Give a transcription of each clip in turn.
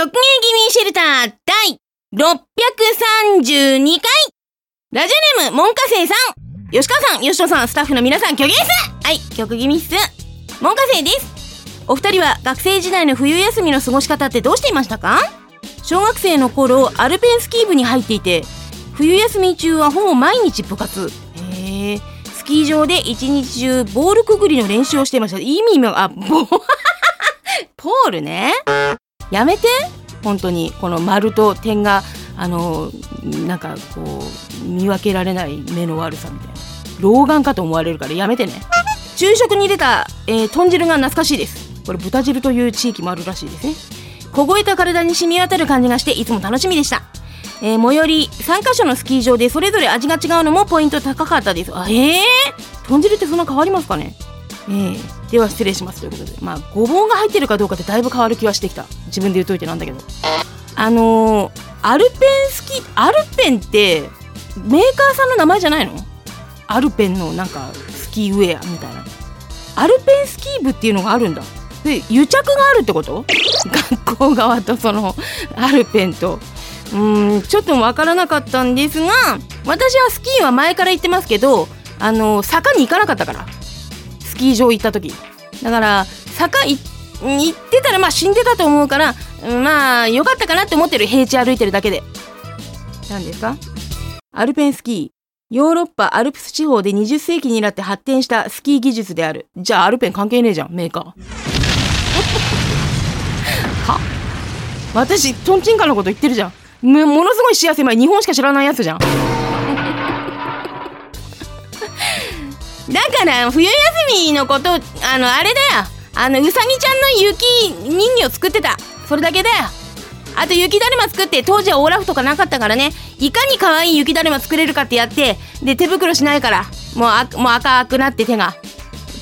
直撃ミシェルター第632回ラジオネーム、門下生さん吉川さん、吉野さん、スタッフの皆さん、虚言すはい、曲気味っす。門下生です。お二人は学生時代の冬休みの過ごし方ってどうしていましたか？小学生の頃、アルペンスキー部に入っていて、冬休み中はほぼ毎日部活。へえ。スキー場で一日中ボールくぐりの練習をしていました。意味も、あ、ボ ポールね。やめて。本当に。この丸と点があのなんかこう見分けられない目の悪さみたいな。老眼かと思われるからやめてね。昼食に出た、えー豚汁が懐かしいです。これ豚汁という地域もあるらしいですね。凍えた体に染み渡る感じがしていつも楽しみでした。えー最寄り3カ所のスキー場でそれぞれ味が違うのもポイント高かったです。あえー、豚汁ってそんな変わりますかね？ええでは失礼しますということでまあごぼうが入ってるかどうかってだいぶ変わる気はしてきた。自分で言うといてなんだけど。あのーアルペンスキーアルペンってメーカーさんの名前じゃないの？アルペンのなんかスキーウェアみたいな。アルペンスキー部っていうのがあるんだ。で癒着があるってこと？学校側とそのアルペンと。うーんちょっとわからなかったんですが私はスキーは前から言ってますけどあの坂に行かなかったから。キー場行った時。だから坂行ってたらまあ死んでたと思うからまあよかったかなって思ってる平地歩いてるだけで。何ですか？アルペンスキー。ヨーロッパアルプス地方で20世紀になって発展したスキー技術である。じゃあアルペン関係ねえじゃんメーカー。は？私トンチンカンのこと言ってるじゃん。もものすごい幸せ前日本しか知らないやつじゃん。だから冬休みのことあのあれだよ。あのうさぎちゃんの雪人形作ってた。それだけだよ。あと雪だるま作って当時はオーラフとかなかったからね。いかに可愛い雪だるま作れるかってやってで手袋しないからもうあもう赤くなって手が。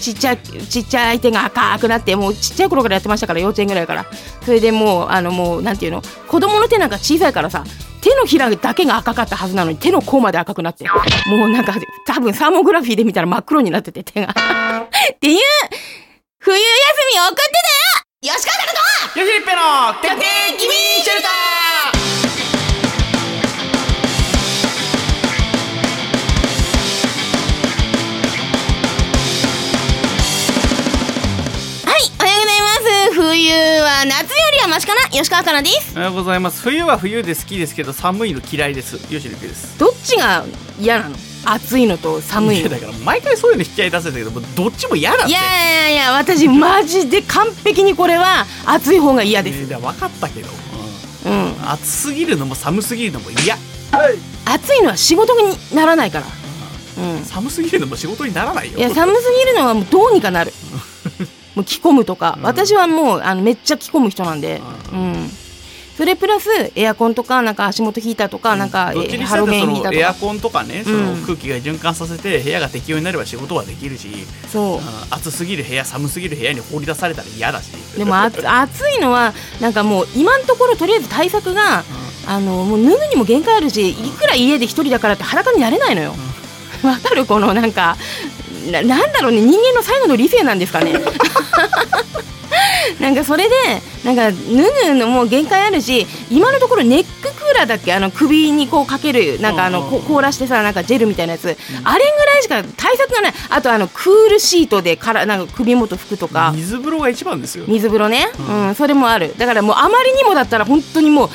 ちっちゃいちっちゃい手が赤くなってもうちっちゃい頃からやってましたから幼稚園ぐらいから。それでもうあのもうなんていうの？子供の手なんか小さいからさ手のひらだけが赤かったはずなのに手の甲まで赤くなって。もうなんか多分サーモグラフィーで見たら真っ黒になってて手が。っていう冬休みを送ってたよ！吉川拓よしりっぺのてって君シェルタは冬は夏よりはマシかな？吉川かなです。おはようございます冬は冬で好きですけど寒いの嫌いですよしりっぺですどっちが嫌なの？暑いのと寒いの。やだから毎回そういうの引き合い出せたけどどっちも嫌だっていやいやいや、私マジで完璧にこれは暑い方が嫌です。えーいや分かったけど、うん。うん暑すぎるのも寒すぎるのも嫌暑いのは仕事にならないから。うん。寒すぎるのも仕事にならないよいや寒すぎるのはもうどうにかなる もう着込むとか、うん。私はもうあのめっちゃ着込む人なんで、うん。それプラスエアコンとかなんか足元ヒーターとか、なんかハロゲンヒーターとか。のエアコンとかねそのうん空気が循環させて部屋が適温になれば仕事はできるし、そう。うん。暑すぎる部屋寒すぎる部屋に放り出されたら嫌だし。でもあ 暑いのはなんかもう今のところとりあえず対策が、あのもう脱ぐにも限界あるしいくら家で一人だからって裸になれないのよ。わ、かる？このなんかななんだろうね人間の最後の理性なんですかね。なんかそれでなんか脱ぐのも限界あるし今のところネッククーラーだっけ？あの首にこうかけるなんかあの凍らしてさなんかジェルみたいなやつ、あれぐらいしか対策がない。あとあのクールシートでからなんか首元拭くとか。水風呂が一番ですよ。水風呂ね、ううんんそれもある。だからもうあまりにもだったら本当にもう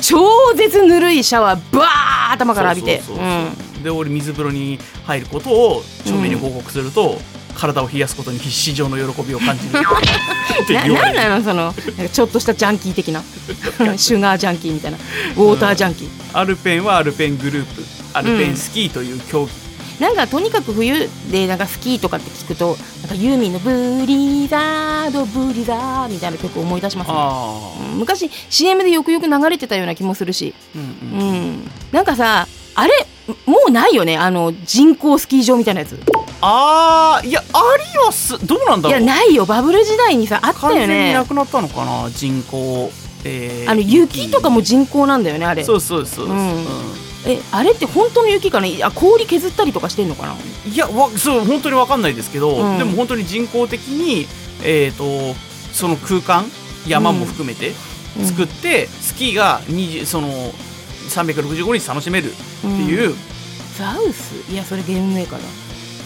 超絶ぬるいシャワーバー頭から浴びて。そうそうそうそうで俺水風呂に入ることを正面に報告すると、体を冷やすことに必死上の喜びを感じる。ってな言われる。なんなのそのちょっとしたジャンキー的な。シュガージャンキーみたいな。ウォータージャンキー、アルペンはアルペングループアルペンスキーという競技、なんかとにかく冬でなんかスキーとかって聞くとなんかユーミンの「ブリザードブリザー」みたいな曲を思い出しますね。あうん。昔 CM でよくよく流れてたような気もするし。うん。うん。なんかさあれもうないよね？あの人工スキー場みたいなやつ。あーいやありはすどうなんだろう？いやないよ。バブル時代にさあった完よね。全になくなったのかな？人工、えーあの雪。とかも人工なんだよねあれ。そうそうそうそう、うん。うん。えあれって本当の雪かねあ氷削ったりとかしてんのかな？いやわそう本当にわかんないですけど、うん。でも本当に人工的にえっ、とその空間山も含めて作って、スキーが20その365日楽しめるっていう、ザウス？いやそれゲームメーカーだ。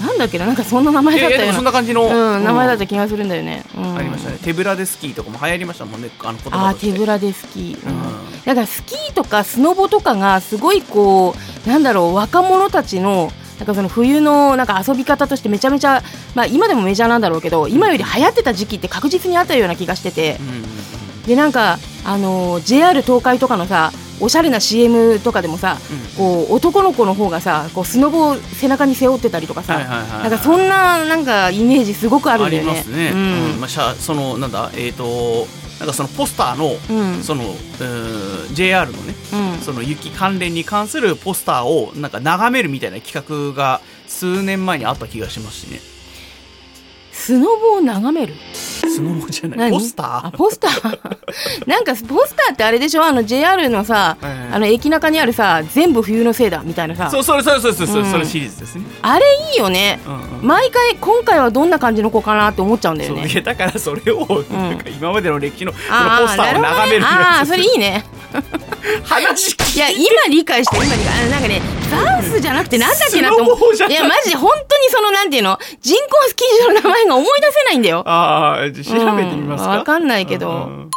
なんだっけな？なんかそんな名前だったようんな感じの、うん、名前だっうんた気がするんだよね、うん。ありましたね。手ぶらでスキーとかも流行りましたもんね。あの言葉あ手ぶらでスキー、うん。うん。だからスキーとかスノボとかがすごいこうなんだろう若者たちのなんかその冬のなんか遊び方としてめちゃめちゃ、まあ、今でもメジャーなんだろうけど今より流行ってた時期って確実にあったような気がしてて。うんうんうんでなんか、あのー JR 東海とかのさおしゃれな CM とかでもさこう男の子の方がさこうスノボを背中に背負ってたりとかさ、はいはいはいはい。なんかそんななんかイメージすごくあるんだよね。ありますね、うん。うん。まあ、しゃそのなんだえっ、となんかそのポスターの、うん。そのうーん JR のねうん。その雪関連に関するポスターをなんか眺めるみたいな企画が数年前にあった気がしますしね。スノボを眺める？スノボじゃない。何？ポスター？あポスター？なんかポスターってあれでしょ？あの JR のさ、ええあの駅中にあるさ全部冬のせいだみたいなさ。そうそれそれそれそれそれうん。それシリーズですね、あれいいよね。うんうん。毎回今回はどんな感じの子かなって思っちゃうんだよね。だからそれを、なんか今までの歴史のそのあポスターを眺めるねあーやつそれいいね。話聞いや今理解して今理解あのなんかねザウスじゃなくてなんだっけなと思う。いやマジで本当にそのなんていうの？人工スキー場の名前が思い出せないんだよ。ああ調べてみますか、うんわかんないけど。うん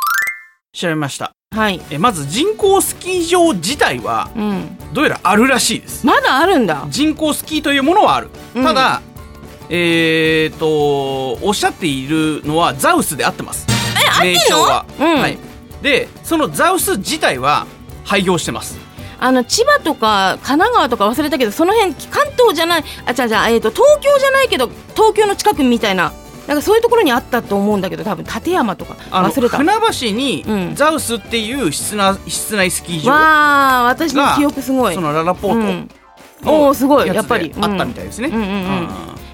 調べました。はい。えまず人工スキー場自体はうん。どうやらあるらしいです。まだあるんだ。人工スキーというものはある、うん。ただえー、とおっしゃっているのはザウスで合ってます。名称は、うん。はい、でそのザウス自体は廃業してます。あの千葉とか神奈川とか忘れたけどその辺関東じゃないあ違う違う、えー、と東京じゃないけど東京の近くみたいななんかそういうところにあったと思うんだけど多分立山とか忘れた。船橋にうん。ザウスっていう室内室内スキー場、わあ私の記憶すごい。そのララポうん。ートおおすごいやっぱり。であったみたいですね、うんうんうん。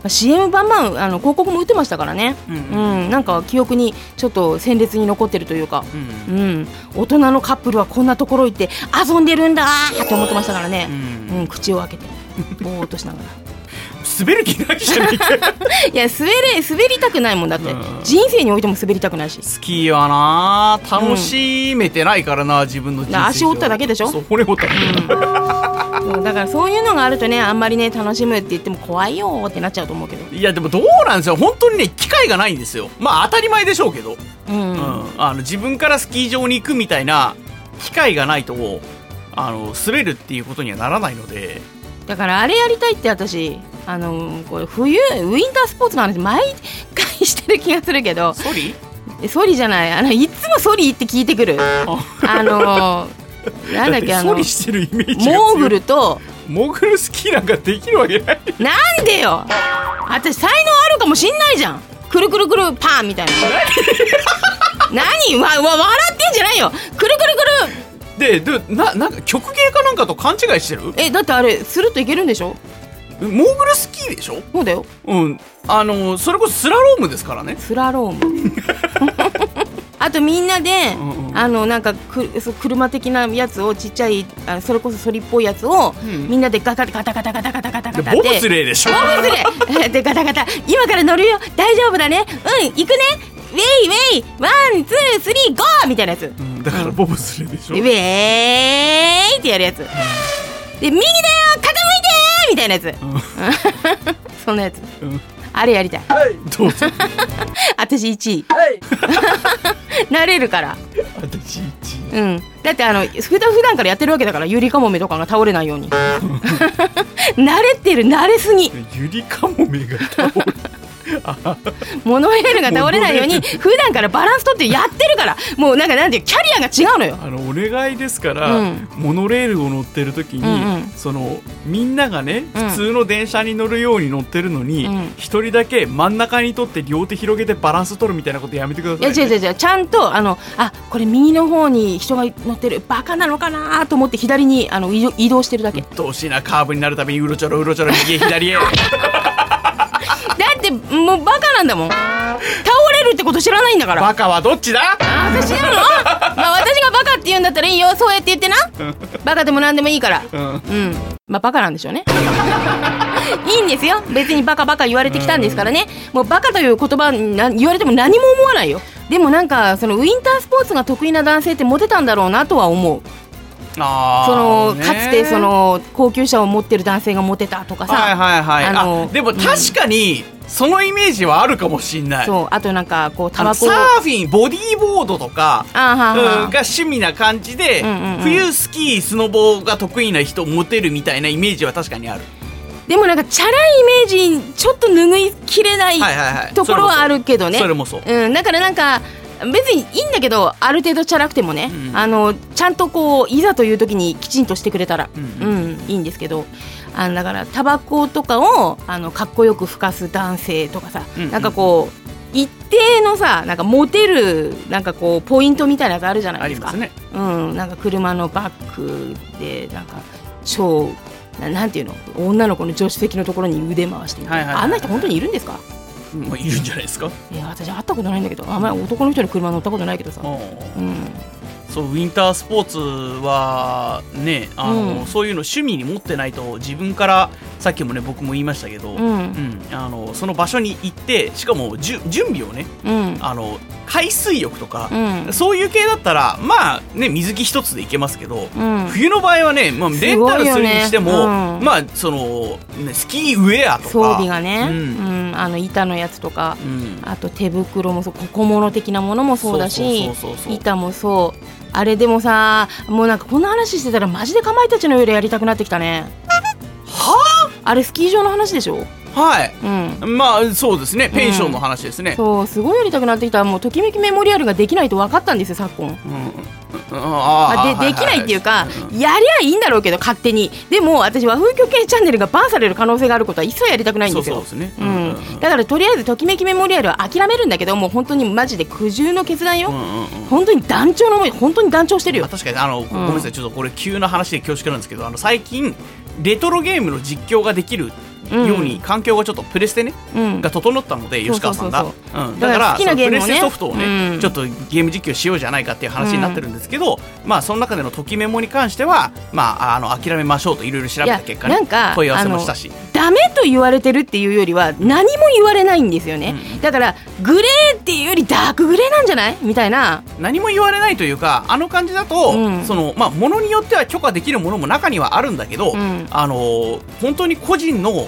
うん。CM バンバンあの広告も打ってましたからね。うんううん。ん、なんか記憶にちょっと鮮烈に残ってるというか。うん。うん、大人のカップルはこんなところ行って遊んでるんだーって思ってましたからね、うん。うん、口を開けてぼーっとしながら滑る気ないじゃないか いや滑れ滑りたくないもんだって、うん。人生においても滑りたくないし。スキーはな。楽しめてないからな、自分の人生上足折っただけでしょ？そう骨折っただけ、そうだからそういうのがあるとねあんまりね楽しむって言っても怖いよーってなっちゃうと思うけど。いやでもどうなんですよ。本当にね機会がないんですよ。まあ当たり前でしょうけど、うん、うん。あの自分からスキー場に行くみたいな機会がないとあの滑るっていうことにはならないので。だからあれやりたいって私あのこれ冬ウィンタースポーツの話毎回してる気がするけど。ソリ？えソリじゃない。あのいつもソリって聞いてくる。あ。の なんだっけあのソリしてるイメージが強い。モーグルと。モーグルスキーなんかできるわけない。なんでよ。私才能あるかもしんないじゃん。くるくるくるパーンみたいな。何？わわ笑ってんじゃないよ。くるくるくる。ででななんか曲芸かなんかと勘違いしてる？えだってあれスルッといけるんでしょ？モーグルスキーでしょ？そうだよ。うん。あのそれこそスラロームですからね。スラローム。あとみんなで、うんうん。あのなんかくそう車的なやつをちっちゃいあそれこそソリっぽいやつを、ん。みんなでガタガタガタガタガタガタガタで。ボブスレーでしょ？ボブスレー。でガタガタ。今から乗るよ。大丈夫だね。うん行くね。ウェイウェイ。 One two three go！みたいなやつ。うん。だからボブスレーでしょ、ウェーイってやるやつ。で右だよみたいなやつ。そんなやつ。うん。あれやりたい。どうぞ。私1位。なれるから。私一うん。だってあの普段普段からやってるわけだからゆりかもめとかが倒れないように。慣れてる慣れすぎ。ゆりかもめが倒れモノレールが倒れないように普段からバランス取ってやってるから。もうなんかなんていうキャリアが違うのよ。あのお願いですから、うん。モノレールを乗ってる時に、うんうん。そのみんながねうん。普通の電車に乗るように乗ってるのにうん。一、人だけ真ん中に取って両手広げてバランス取るみたいなことやめてください、いや違う違う違う。ちゃんとあのあこれ右の方に人が乗ってるバカなのかなと思って左にあの移動してるだけ。だどうしいなカーブになるたびにうろちょろうろちょろ右へ左へってもうバカなんだもん。倒れるってこと知らないんだから。バカはどっちだ？あ私なの？まあ私がバカって言うんだったらいいよ。そうやって言ってな。バカでも何でもいいから。うん。うん。まあバカなんでしょうね。いいんですよ。別にバカバカ言われてきたんですからね。もうバカという言葉にな言われても何も思わないよ。でもなんかそのウインタースポーツが得意な男性ってモテたんだろうなとは思うそのね。かつてその高級車を持ってる男性がモテたとかさ、はいはいはい。あのあでも確かにそのイメージはあるかもしんない、そうあとなんかこうタバコサーフィンボディーボードとかあーはが趣味な感じで、冬スキースノボが得意な人モテるみたいなイメージは確かにある。でもなんかチャラいイメージちょっと拭いきれないはいはいはいところはあるけどねそれもそううん、だからなんか別にいいんだけどある程度チャラくてもね、うん。あのちゃんとこういざという時にきちんとしてくれたら、ううんんいいんですけどあのだからタバコとかをあのかっこよくふかす男性とかさ、うんうん。なんかこう一定のさなんかモテるなんかこうポイントみたいなやつあるじゃないですか。ね。うん、なんか車のバックでなんか超ななんていうの？女の子の助手席のところに腕回してはいはい。あんな人本当にいるんですか？まあいるんじゃないですか、いや私会ったことないんだけどあんまり男の人に車乗ったことないけどさ、うん、そうウィンタースポーツはねあの、うん。そういうの趣味に持ってないと自分からさっきもね僕も言いましたけど、うん。うんあのその場所に行ってしかもじゅ準備をねうん。あの海水浴とか、うん。そういう系だったらまあね水着一つで行けますけど、うん。冬の場合はね、まあ、レンタルするにしても、ねうん。まあその、ね、スキーウェアとか装備がね、ううんんあの板のやつとかうん。あと手袋もそう小物的なものもそうだし板もそうあれでもさもうなんかこんな話してたらマジでかまいたちの夜やりたくなってきたね。はあれスキー場の話でしょ？はい。うん。まあそうですね。ペンションの話ですね、そうすごいやりたくなってきた。もうときめきメモリアルができないと分かったんですよ昨今。うんうんあまあ、でできないっていうか、やりゃいいんだろうけど勝手に。でも私和風虚形チャンネルがバンされる可能性があることは一切やりたくないんですよ。そうそうですね。うん、だからとりあえずときめきメモリアルは諦めるんだけどもう本当にマジで苦渋の決断よ、うんうんうん。本当に団長の思い本当に団長してるよ。あ確かにあの、ごめんなさい。ちょっとこれ急な話で恐縮なんですけどあの最近レトロゲームの実況ができるように環境がちょっとプレステね、うん。が整ったので吉川さんが。だからら好きなゲームをね。プレステソフトをね、うん。ちょっとゲーム実況しようじゃないかっていう話になってるんですけど、まあその中でのときメモに関してはまああの諦めましょうといろいろ調べた結果ねなんか問い合わせもしたし。ダメと言われてるっていうよりは何も言われないんですよね、うん。だからグレーっていうよりダークグレーなんじゃない？みたいな。何も言われないというかあの感じだと、うん。そのまあものによっては許可できるものも中にはあるんだけど、うん。あの本当に個人の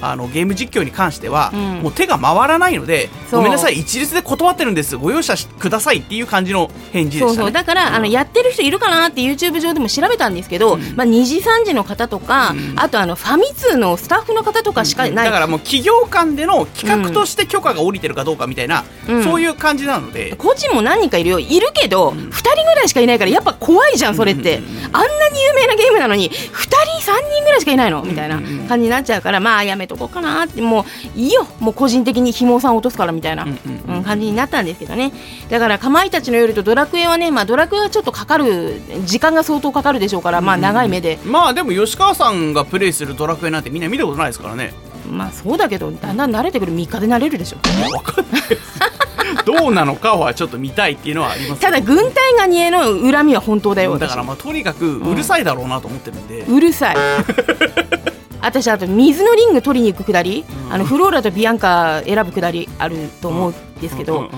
あのゲーム実況に関しては、うん。もう手が回らないのでごめんなさい一律で断ってるんです。ご容赦しくださいっていう感じの返事でしたね。そうそう。だから、あのやってる人いるかなって YouTube 上でも調べたんですけど、まあ、2時3時の方とか、うん。あとあのファミ通のスタッフの方とかしかない、だからもう企業間での企画として許可が下りてるかどうかみたいな、うん。そういう感じなので、個人も何人かいるよ。いるけど、2人ぐらいしかいないからやっぱ怖いじゃんそれって、うん。うんうんあんなに有名なゲームなのに2人3人ぐらいしかいないの？みたいなうんうん。うん。感じになっちゃうからまあやめとこうかなってもういいよもう個人的にひもさん落とすからみたいな、感じになったんですけどねだからかまいたちの夜とドラクエはね、まあ、ドラクエはちょっとかかる時間が相当かかるでしょうから、まあ長い目でまあでも吉川さんがプレイするドラクエなんてみんな見たことないですからねまあそうだけどだんだん慣れてくる3日で慣れるでしょわかんないですどうなのかはちょっと見たいっていうのはありますただ軍隊ガニへの恨みは本当だよだからまあとにかくうるさいだろうなと思ってるんで、うるさい私あと水のリング取りに行くくだり、うん。あのフローラとビアンカ選ぶくだりあると思うんですけど、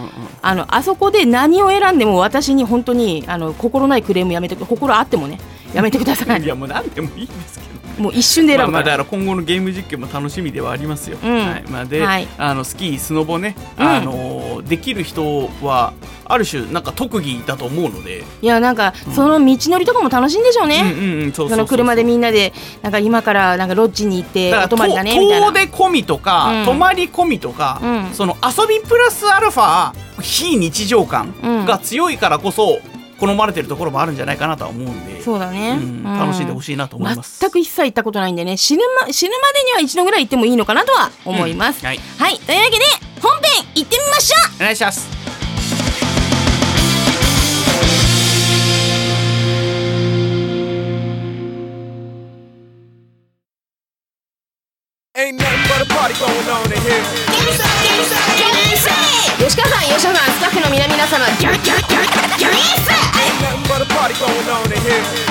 あのあそこで何を選んでも私に本当にあの心ないクレームやめてく心あってもねやめてください。いやもう何でもいいんですけどもう一瞬でまあ選ぶまあだから今後のゲーム実況も楽しみではありますよ。うん。はい。まあで、はい。あのスキースノボね、うん。あのできる人はある種なんか特技だと思うので、いやなんか、その道のりとかも楽しいんでしょうね、うんうんうんその車でみんなでなんか今からなんかロッジに行ってだからお泊まりだねみたいな。遠出込みとか、うん。泊まり込みとか、うん。その遊びプラスアルファ非日常感が強いからこそ好まれてるところもあるんじゃないかなとは思うんで、そうだね、うん楽しんでほしいなと思います。全く一切行ったことないんでね。死ぬ,、ま、死ぬまでには一度ぐらい行ってもいいのかなとは思います、うんはい。はい。というわけで本編行ってみましょう。お願いします。吉川さん吉川さんスタッフの皆々様ギャギャギャギャギャ going on in here?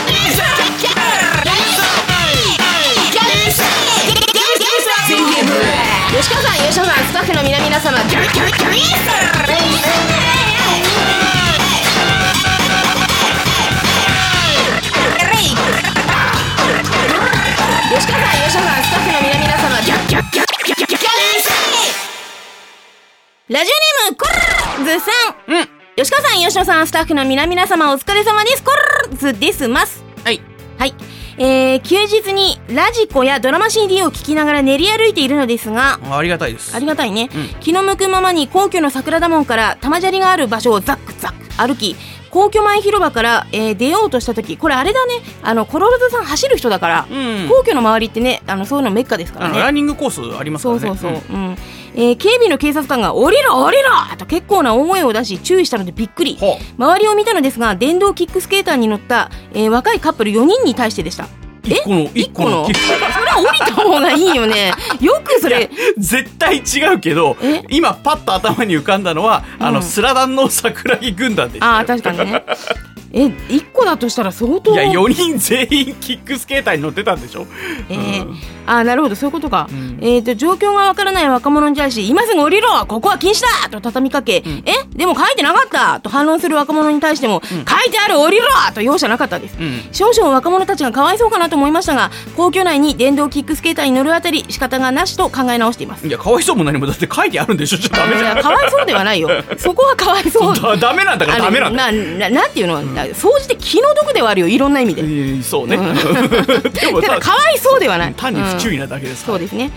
吉川さん、吉川さん、吉川さん、吉川さん、ラジオネーム、コラズさん。うん。吉川さん吉野さんスタッフの皆々様お疲れ様です。コルズですます。はい。はい。えー、休日にラジコやドラマ CD を聞きながら練り歩いているのですがありがたいです。ありがたいね、うん。気の向くままに皇居の桜田門から玉砂利がある場所をザックザック歩き皇居前広場から、えー出ようとした時これあれだね。あのコロラドさん走る人だから、うん。皇居の周りってねあのそういうのメッカですからね。ランニングコースありますかそうらねそうそう、うんえー警備の警察官が「降りろ降りろ!」と結構な大声を出し注意したのでびっくり。ほ周りを見たのですが電動キックスケーターに乗った、えー若いカップル4人に対してでした。う一個の一個の？それは降りた方がいいよね。よくそれ。絶対違うけどえ？今パッと頭に浮かんだのは、あうん。のスラダンの桜木軍団でしたあ確かにねえ1個だとしたら相当。いや4人全員キックスケーターに乗ってたんでしょ？えーうん。あーなるほどそういうことか、うん。えー、と状況がわからない若者に対し今すぐ降りろここは禁止だと畳みかけ、えでも書いてなかったと反論する若者に対しても、書いてある降りろと容赦なかったです、うん。少々若者たちがかわいそうかなと思いましたが皇居内に電動キックスケーターに乗るあたり仕方がなしと考え直しています。いやかわいそうも何もだって書いてあるんでしょ？ちょっとダメいじゃん。やかわいそうではないよ。そこはかわいそう。だ ダメなんだからダメなんだ。なななんていうの、総じて気の毒ではあるよいろんな意味で、えーそうね、でもただかわいそうではない。単に不注意、意なだけですから、そうですね。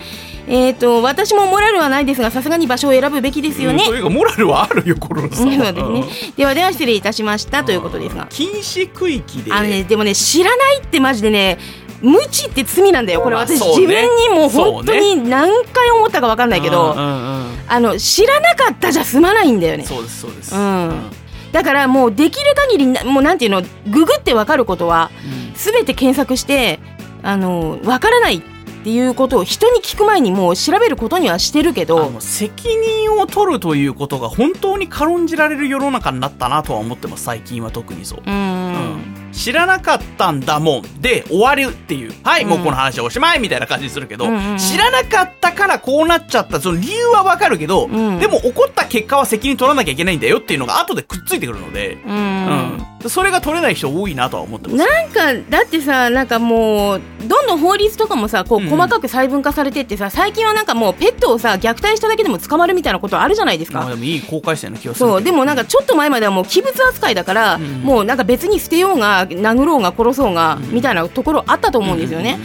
えっ、と私もモラルはないですがさすがに場所を選ぶべきですよね、うんというかモラルはあるよコロナさそんですね。ではでは失礼いたしましたということですが。禁止区域で。あのねでもね知らないってマジでね無知って罪なんだよこれ。私、ね。自分にも本当に何回思ったか分かんないけど、うんうんうん。あの知らなかったじゃ済まないんだよね。そうですそうです、うんだからもうできる限りなもうなんていうのググって分かることはうん。全て検索してあの分からないっていうことを人に聞く前にもう調べることにはしてるけあどの責任を取るということが本当に軽んじられる世の中になったなとは思ってます最近は特にそう、うーん知らなかったんだもんで終わるっていう。はい、うん。もうこの話はおしまいみたいな感じにするけど、うんうんうん。知らなかったからこうなっちゃったその理由はわかるけど、うん。でも起こった結果は責任取らなきゃいけないんだよっていうのが後でくっついてくるので、うーん。うん。それが取れない人多いなとは思ってます。なんかだってさなんかもうどんどん法律とかもさこううん。細かく細分化されてってさ最近はなんかもうペットをさ虐待しただけでも捕まるみたいなことあるじゃないですか。まあでもいい公開生の気がするそうでもなんかちょっと前まではもう器物扱いだから、ん。もうなんか別に捨てようが殴ろうが殺そうが、みたいなところあったと思うんですよね、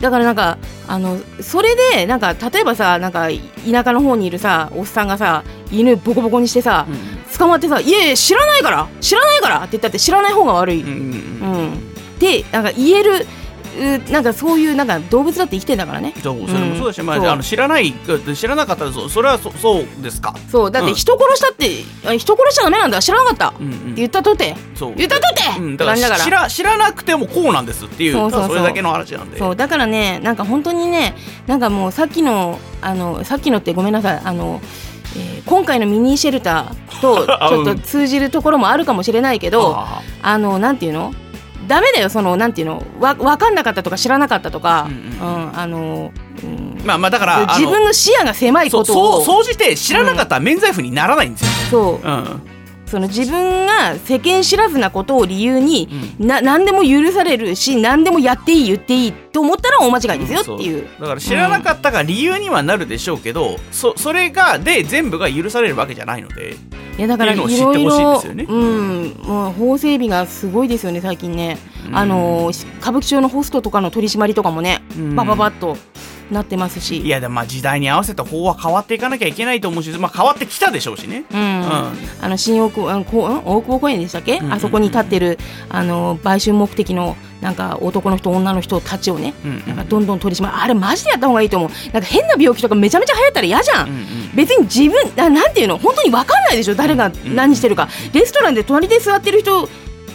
だからなんかあのそれでなんか例えばさなんか田舎の方にいるさおっさんがさ犬ボコボコにしてさ、捕まってさ「いやいや知らないから知らないから」って言ったって知らない方が悪い、うんうん、でなんか言えるなんかそういうなんか動物だって生きてんだからね。そうそれもそうだし、まそう。あ、あの知らない知らなかったらそそれはそそうですか、そう。だってうん。人殺したって、あ人殺しちゃダメなんだ。知らなかった、うんうん。って言ったとて。そう。言ったとて、うん、だから知ら知らなくてもこうなんですっていう。そうそうそれだけの話なんで。そう。だからねなんか本当にねなんかもうさっきのあのさっきのってごめんなさい。あの、えー今回のミニシェルターと ちあょっと通じるところもあるかもしれないけどああのなんていうの？ダメだよそのなんていうの？わ分かんなかったとか知らなかったとか、ううんん。あの、うん。ーまあまあだから自分の視野が狭いそうことを。そう総じて知らなかったら免罪符にならないんですよ、そう。うんその自分が世間知らずなことを理由に、な何でも許されるし何でもやっていい言っていいと思ったら大間違いですよっていう。だから知らなかったが理由にはなるでしょうけど、そそれがで全部が許されるわけじゃないのでいやだからいろいろほしいですよね。うん。もう法整備がすごいですよね最近ね、うん。あの歌舞伎町のホストとかの取り締まりとかもね、うん。バババッとなってますし。いやでもまあ時代に合わせて法は変わっていかなきゃいけないと思うし、まあ、変わってきたでしょうしね。うん。ん。あの新大久保あの大久保公園でしたっけ、んうん。あそこに立ってるあの売春目的のなんか男の人女の人たちをね、うんうんなんかどんどん取り締まる。あれマジでやった方がいいと思う。なんか変な病気とかめちゃめちゃ流行ったら嫌じゃん、うんうん別に自分ななんていうの？本当に分かんないでしょ？誰が何してるか、レストランで隣で座ってる人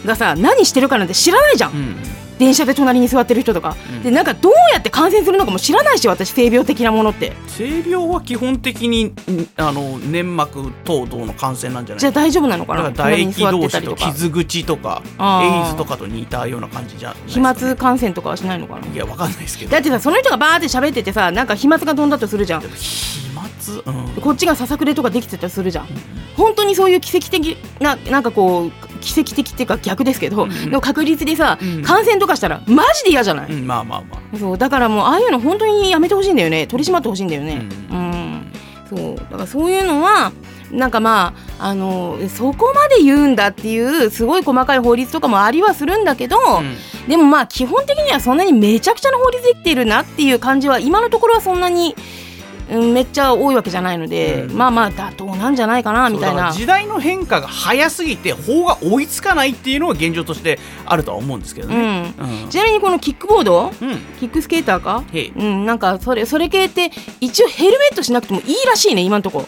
がさ何してるかなんて知らないじゃん電車で隣に座ってる人とか、うん。でなんかどうやって感染するのかも知らないし私性病的なものって。性病は基本的にんあの粘膜等々の感染なんじゃない？じゃあ大丈夫なのかな？唾液同士と傷口とかエイズとかと似たような感じじゃな飛沫感染とかはしないのかな？いやわかんないですけど。だってさその人がバーって喋っててさなんか飛沫が飛んだとするじゃん。飛沫？うん。こっちがささくれとかできてたりするじゃん。本当にそういう奇跡的ななんかこう奇跡的っていうか逆ですけど、うんの確率でさ、うん。感染とかしたらマジで嫌じゃない、うんまあまあまあ。そうだからもうああいうの本当にやめてほしいんだよね。取り締まってほしいんだよね。うん、そう。だからそういうのはなんかまああのそこまで言うんだっていうすごい細かい法律とかもありはするんだけど、うん。でもまあ基本的にはそんなにめちゃくちゃな法律できてるなっていう感じは今のところはそんなに、うん、めっちゃ多いわけじゃないので、うん。まあまあ妥当なんじゃないかなみたいな。時代の変化が早すぎて法が追いつかないっていうのが現状としてあるとは思うんですけどうね。ん、うん。ちなみにこのキックボードうん。キックスケーターか？うん、なんかそれそれ系って一応ヘルメットしなくてもいいらしいね今のとこ。ろ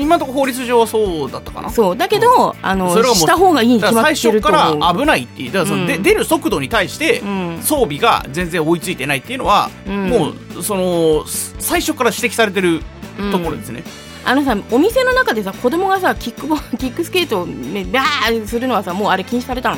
今のところ法律上はそうだったかな？そう。だけど、あのそれがもうした方がいいに決まってると初から危ないっていうだからその、でうん。出る速度に対してうん。装備が全然追いついてないっていうのは、うん。もうそのす最初から指摘されてるところですね。あのさお店の中でさ子供がさキックボキックスケートをねバーするのはさもうあれ禁止されたの？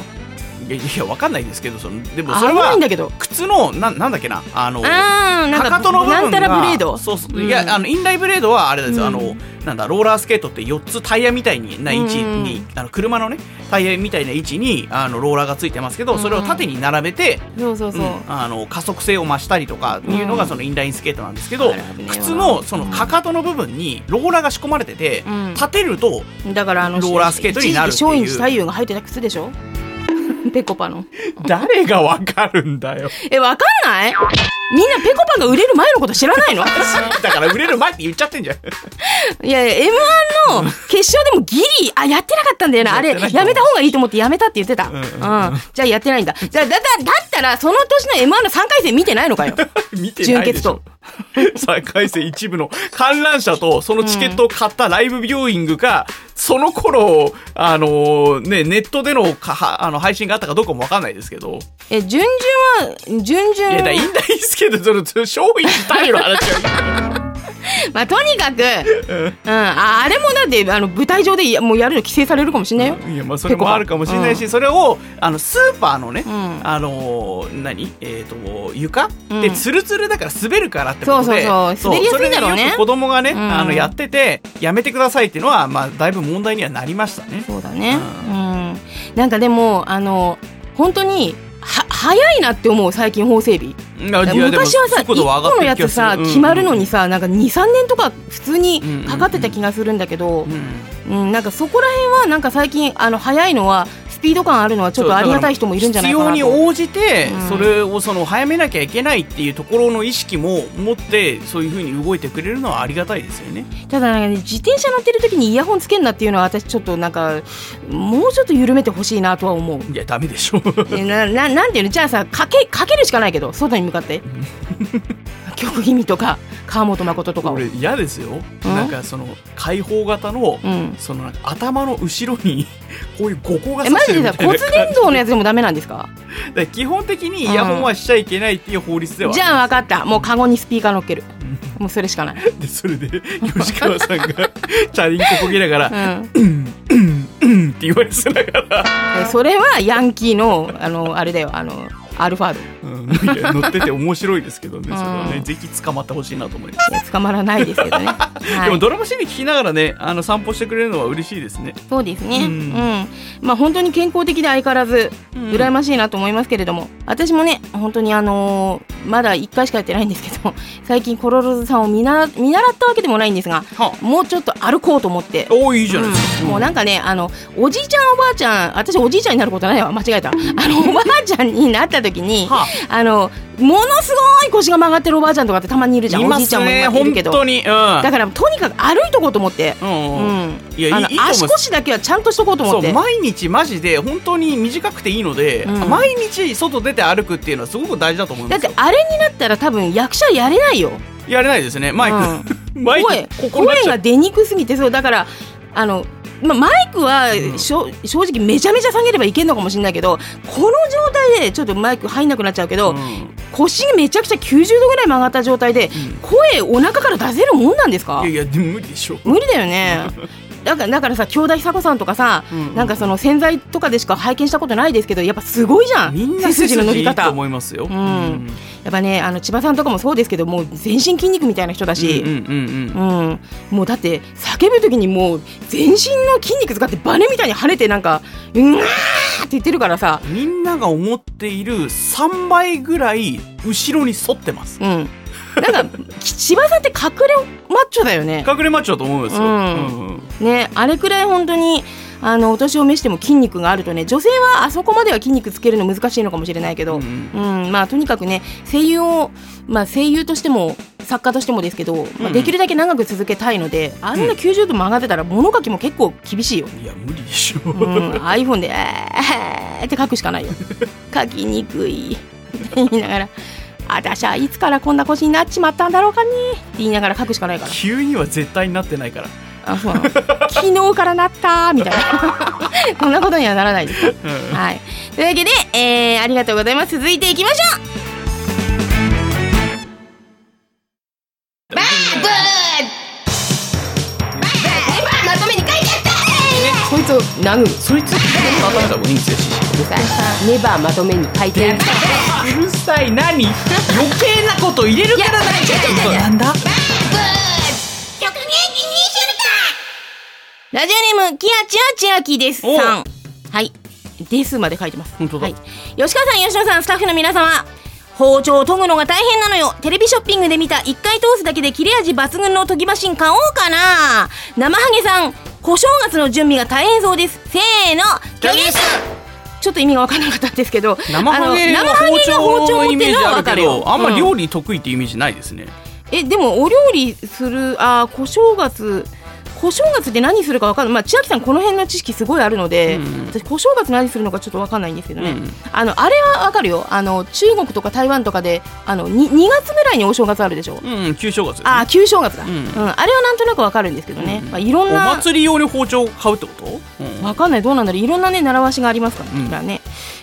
いやいやわかんないですけどそのでもそ危れはないんだけど。靴のななんだっけな？あのかかかとの部分がなんたらブレード。そうそう、うん。いやあのインライブレードはあれですよ、うん。あのなんだローラースケートって4つタイヤみたいにな位置に、あの車のねタイヤみたいな位置にあのローラーがついてますけどそれを縦に並べて、そうそうそう、うん。あの加速性を増したりとかいうのがうん。そのインラインスケートなんですけど、靴のそのかかとの部分にローラーが仕込まれてて、うん。立てるとだからあのローラースケートになるっていう。松陰寺太夫が履いてた靴でしょ？ペコパの。誰がわかるんだよ。えわかんない？みんなペコパが売れる前のこと知らないの？だから売れる前って言っちゃってんじゃんいやいや m 1の決勝でもギリあやってなかったんだよな。あれやめた方がいいと思ってやめたって言ってた、うんんじゃあやってないんだ。じゃあだだだったらその年の m 1の3回戦見てないのかよ。見てないでしょ。3 回戦一部の観覧車とそのチケットを買ったライブビューイングか、その頃あのねネットでのかはあの配信があったかどうかもわかんないですけど。え準々は準々いやだインダインスケートその勝因タイの話は まあとにかく、うん、ああれもだってあの舞台上でやもうやるの規制されるかもしれないよ、いやまあそれもあるかもしれないし、それをあのスーパーのね、ん。あの何？えっ、と床、うん。でツルツルだから滑るからってことで。そうそうそう。滑りやすいんだろうね。それでよく子供がね、ん。あのやっててやめてくださいっていうのはまあだいぶ問題にはなりましたね。そうだね。うん。なんかでもあの本当には早いなって思う最近法整備。昔はさ1個のやつさ決まるのにさなんか23年とか普通にかかってた気がするんだけど。うんなんかそこら辺はなんか最近あの早いのはスピード感あるのはちょっとありがたい人もいるんじゃないかなと。必要に応じてうん。それをその早めなきゃいけないっていうところの意識も持ってそういうふうに動いてくれるのはありがたいですよね。ただなんかね自転車乗ってる時にイヤホンつけんなっていうのは私ちょっとなんかもうちょっと緩めてほしいなとは思う。いやダメでしょ。えなななんていうの？じゃあさかけかけるしかないけど外に向かって。曲気味とか川本誠とかを。俺嫌ですよ。なんかその開放型のうん。その頭の後ろにこういう五個がえ刺してるマジでさみたいな骨伝導のやつでもダメなんですか？で基本的にイヤホンはしちゃいけないっていう法律ではじゃあ分かった。もうカゴにスピーカー乗っける。もうそれしかない、でそれで吉川さんがチャリンコこぎながらうん「うん」って言われてながら、えそれはヤンキーのあのあれだよ。あのアルファード。うん、乗ってて面白いですけどねそれはね。うんぜひ捕まってほしいなと思います、捕まらないですけどね、はい、でもドラマ CD 聞きながらねあの散歩してくれるのは嬉しいですね。そうですね。ううん。ん。まあ本当に健康的で相変わらずうん。羨ましいなと思いますけれども、私もね本当にあのーまだ1回しかやってないんですけど、最近コロロズさんを見習見習ったわけでもないんですが、はもうちょっと歩こうと思って。おーいいじゃないですか、うん。もうなんかねあのおじいちゃんおばあちゃん私おじいちゃんになることないわ。間違えた。あのおばあちゃんになった時にはあ。のものすごい腰が曲がってるおばあちゃんとかってたまにいるじゃん。いまおじいちゃんも今いるけど。本当に。うん。だからとにかく歩いとこうと思って、足腰だけはちゃんとしとこうと思って。毎日マジで本当に短くていいので、うん。毎日外出て歩くっていうのはすごく大事だと思いますよ。だってあれになったら多分役者やれないよ。やれないですね。マイク、マイ声ク。ここになっちゃう声が出にくすぎて。そうだからあの、ま、マイクは、ん。しょ正直めちゃめちゃ下げればいけるのかもしれないけどこの状態でちょっとマイク入んなくなっちゃうけど、うん。腰がめちゃくちゃ90度ぐらい曲がった状態で、声お腹から出せるもんなんですか？いやいやでも無理でしょ。無理だよね だからだからさ京田久子さんとかさ、うん。なんかその洗剤とかでしか拝見したことないですけどやっぱすごいじゃん。みんな背筋の伸びいいと方。思いますよ、うん。やっぱねあの千葉さんとかもそうですけどもう全身筋肉みたいな人だし、うんうんうんうん、もうだって叫ぶ時にもう全身の筋肉使ってバネみたいに跳ねてなんかうわーって言ってるからさ、みんなが思っている3倍ぐらい後ろに反ってます。うん、なんか千葉さんって隠れマッチョだよね。隠れマッチョだと思うんですよ、うん。うんねあれくらい本当にあのお年を召しても筋肉があるとね女性はあそこまでは筋肉つけるの難しいのかもしれないけど、ううん。んまあとにかくね声優を、まあ、声優としても作家としてもですけど、まあ、できるだけ長く続けたいので、あんな90度曲がってたら物書きも結構厳しいよ。いや無理でしょ、うん、iPhone で「えー」って書くしかないよ書きにくいって言いながら「私はいつからこんな腰になっちまったんだろうかね」って言いながら書くしかないから。急には絶対になってないから、あそうなの。昨日からなったみたいな。こんなことにはならないです。ようん。はい。というわけで、えー、ありがとうございます。続いていきましょう。バーブー。まとめに書いてあったこいつを殴るそいつ？まためた方がい。いんですようるさいネバーまとめに書いて。あるうるさい。何？余計なこと入れるからないいやいやいやいやなんだラジオネームキアチアチアキですおさん。はい。ですまで書いてます。本当だ。はい、吉川さん吉野さんスタッフの皆様包丁を研ぐのが大変なのよ。テレビショッピングで見た1回通すだけで切れ味抜群の研ぎマシン買おうかな。生ハゲさん小正月の準備が大変そうです。せーの。ちょっと意味が分からなかったんですけど生ハゲあのは包丁のイメージある持ってけどあんまうん。料理得意ってイメージないですね、えでもお料理するあー小正月小正月って何するか分かんない、まあ、千秋さんこの辺の知識すごいあるので、うん私小正月何するのかちょっと分かんないんですけどね、うんあのあれは分かるよあの中国とか台湾とかであの 2, 2月ぐらいにお正月あるでしょ、うん旧正月ねあ旧正月だ、ううんあれはなんとなく分かるんですけどね、まあ、いろんなお祭り用に包丁を買うってこと、うんわかんないどうなんだろういろんなね習わしがありますからね,、うんはね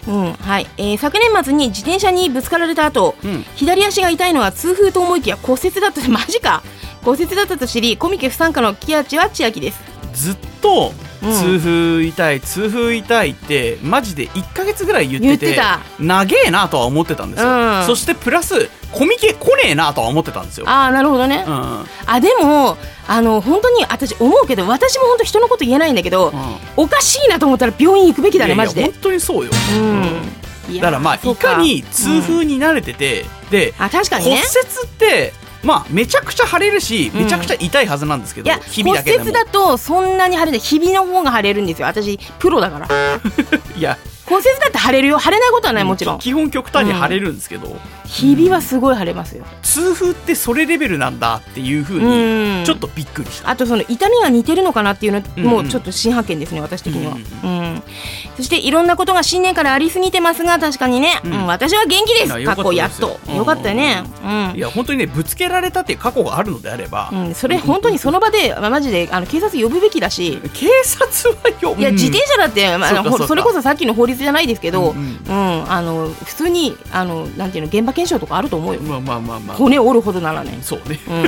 うんはいえー昨年末に自転車にぶつかられた後、うん左足が痛いのは痛風と思いきや骨折だったマジか骨折だったと知りコミケ不参加のキアチは千秋です。ずっとうん痛風痛い、痛風痛いってマジで1か月ぐらい言ってて言ってた。長えなとは思ってたんですよ、うん。そしてプラスコミケ来ねえなとは思ってたんですよ、ああなるほどね、うん。あでもあの本当に私思うけど私も本当人のこと言えないんだけど、おかしいなと思ったら病院行くべきだねマジでいやいや本当にそうよ、うん。いやだからまあそういかに痛風に慣れてて、であ確かに骨折ねってまあめちゃくちゃ腫れるしうん。めちゃくちゃ痛いはずなんですけど、いや骨日々だけでも。折だとそんなに腫れない日々の方が腫れるんですよ。私プロだから。いや骨折だって腫れるよ。腫れないことはないもちろん。基本極端に腫れるんですけど、日々はすごい腫れますよ。痛風ってそれレベルなんだっていうふううん。にちょっとびっくりした、あとその痛みが似てるのかなっていうのうんもちょっと新発見ですね私的には、ううんそしていろんなことが新年からありすぎてますが確かにね、ううんん私は元気です。過去やっと。よかったよね。うん。いや本当にねぶつけられたっていう過去があるのであれば、うん、それ本当にその場で、まあ、マジであの警察呼ぶべきだし。警察はよいや自転車だって、まあ、それこそさっきの法律じゃないですけど、ううん。んあの普通にあのなんていうの現場検証とかあると思うよ。まあまあまあまあ。骨折るほどならね、そうね。うん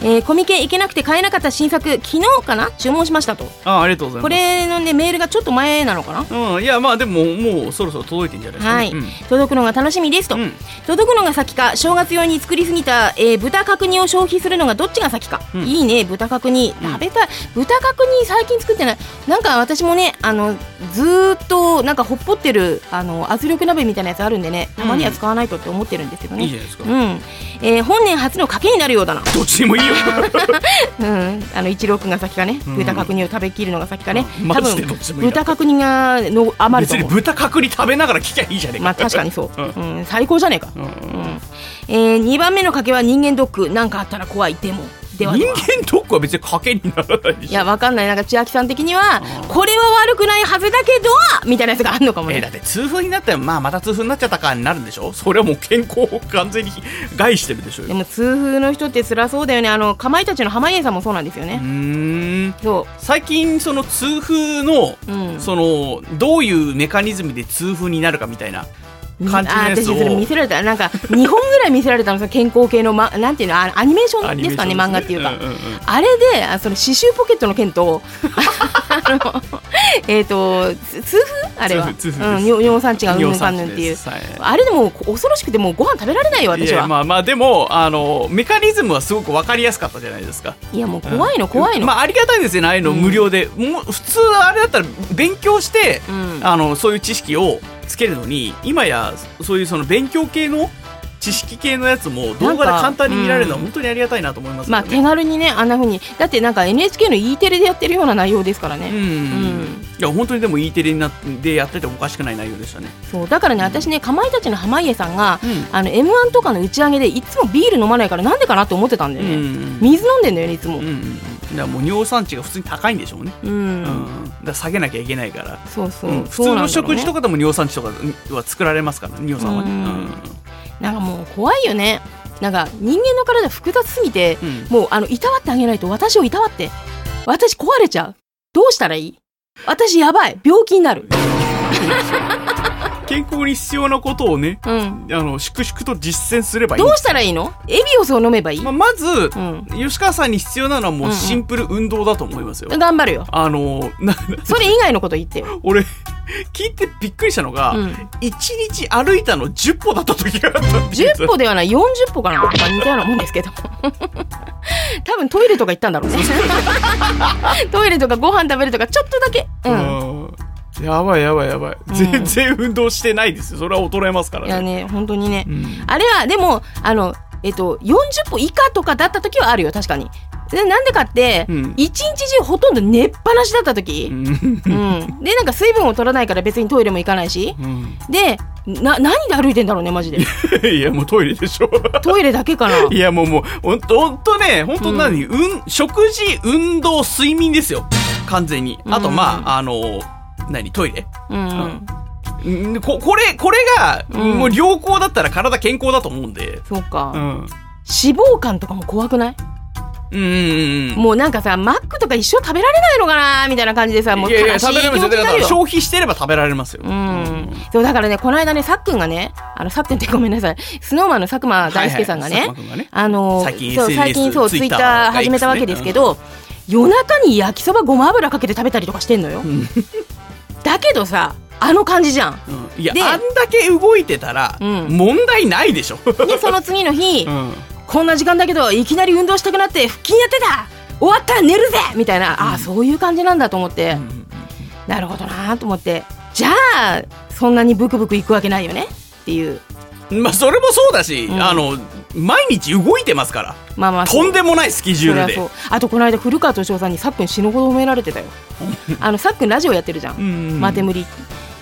えーコミケ行けなくて買えなかった新作昨日かな？注文しましたと。あありがとうございます。これのねメールがちょっと前なのかな？うんいやまあでももうそろそろ届いてんじゃないですか、ね、はい、うん。届くのが楽しみですと、うん。届くのが先か正月用に作りすぎた、えー豚角煮を消費するのがどっちが先か、うん。いいね豚角煮。うん。食べたい、豚角煮最近作ってない。なんか私もねあのずーっとなんかほっぽってるあの圧力鍋みたいなやつあるんでねたまには使わないとって思ってるんですけどね、いいじゃないですか、うん。えー本年初の賭けになるようだな、どっちでもいいよ うん、あの一郎君が先かね、うん。豚角煮を食べきるのが先かね、多うんマジで分豚角煮がの余ると別に思う豚角煮食べながら聞きゃいいじゃねえか。まあ確かにそう、ううん。最高じゃねえか、うん。うん。えー、2番目の賭けは人間ドック。なんかあったら怖い。でもではでは。人間ドックは別に賭けにならないいやわかんない。なんか千秋さん的にはうんこれは悪くないはずだけどみたいなやつがあるのかもえねだって痛風になったらまあまた痛風になっちゃったかになるんでしょ？それはもう健康を完全に害してるでしょでも痛風の人って辛そうだよね。あのかまいたちの濱家さんもそうなんですようーね、ん。そ最近その痛風の、ううん。そのどういうメカニズムで痛風になるかみたいな感じのやつあ私それ見をせられた。なんか 2本ぐらい見せられたの健康系の、ま、なんていうのあアニメーションですかね漫画っていうか、んんん。あれであその刺繍ポケットの剣と えっ、とつ痛風？あれは。痛風尿尿酸値がうんぬんかんぬんっていはいあれでも恐ろしくてもうご飯食べられないよい私はやまあまあでもあのメカニズムはすごく分かりやすかったじゃないですかいやもう怖いの怖いの、まあありがたいですよねああいうの無料で、もう普通あれだったら勉強して、うんあのそういう知識をつけるのに今やそういうその勉強系の知知識系のやつも動画で簡単に見られるのは本当にありがたいなと思いますまあ。手軽にねあんな風に。だってなんか NHK の E テレでやってるような内容ですからね、うん、んいや本当にでも E テレになってやっててもおかしくない内容でしたね。そう。だからね私ねかまいたちの濱家さんが、うん。あの m 1とかの打ち上げでいつもビール飲まないからなんでかなって思ってたんだよね、うん水飲んでんだよねいつも。うんうんうん、だもう尿酸値が普通に高いんでしょうね。うん、うん、だ下げなきゃいけないから。そうそう、うん、普通の食事とかでも尿酸値とかは作られますから尿酸はね。うんなんかもう怖いよね。なんか人間の体複雑すぎて、うん。もうあのいたわってあげないと私をいたわって。私壊れちゃう。どうしたらいい？私やばい。病気になる健康に必要なことをね、うん。あの粛々と実践すればいい。どうしたらいいの？エビオスを飲めばいい、まあ、まず、うん。吉川さんに必要なのはもうシンプル運動だと思いますよ。頑張るよ。あの なそれ以外のこと言ってよ。俺聞いてびっくりしたのが、うん。1日歩いたの10歩だった時があったっていう10歩ではない40歩かな。まあ似たようなもんですけど。多分トイレとか行ったんだろうね。トイレとかご飯食べるとかちょっとだけ。うん。うんやばいやばいやばい、うん。全然運動してないですよ。それは衰えますからいやねね本当にね、うん。あれはでもあのえっと40歩以下とかだった時はあるよ。確かに。でなんでかって、うん。一日中ほとんど寝っぱなしだった時、うん。うん、でなんか水分を取らないから別にトイレも行かないし。でな何で歩いてんだろうねマジで。いやもうトイレでしょ。トイレだけかな。いやもうもうほんとほんとねほんと何、うん、食事運動睡眠ですよ。完全に。あとまあ、あの何トイレ？うん、うん、んここれこれが、うん。もう良好だったら体健康だと思うんで。そうか、うん。脂肪肝とかも怖くない？うんうんうんもうなんかさマックとか一生食べられないのかな？みたいな感じでさもういやいや悲しい食べれます消費してれば食べられますよ、うん、そうだからねこの間ねさっくんがねあのさっくんって ごめんなさい。スノーマンの佐久間大輔さんがね,、あの最近そう最近そうツイッター始めたわけですけど、夜中に焼きそばごま油かけて食べたりとかしてんのよ、だけどさあの感じじゃん。うん。いやであんだけ動いてたら、うん。問題ないでしょ、でその次の日、うん。こんな時間だけどいきなり運動したくなって腹筋やってた。終わったら寝るぜ。みたいな、ああそういう感じなんだと思って、なるほどなと思って。じゃあそんなにブクブクいくわけないよね。っていう。まあそれもそうだし、うん。あの毎日動いてますから。まあまあ。とんでもないスケジュールで。あとこの間古川敏夫さんにさっくん死ぬほど褒められてたよ。あのさっくんラジオやってるじゃん。うんマテムリ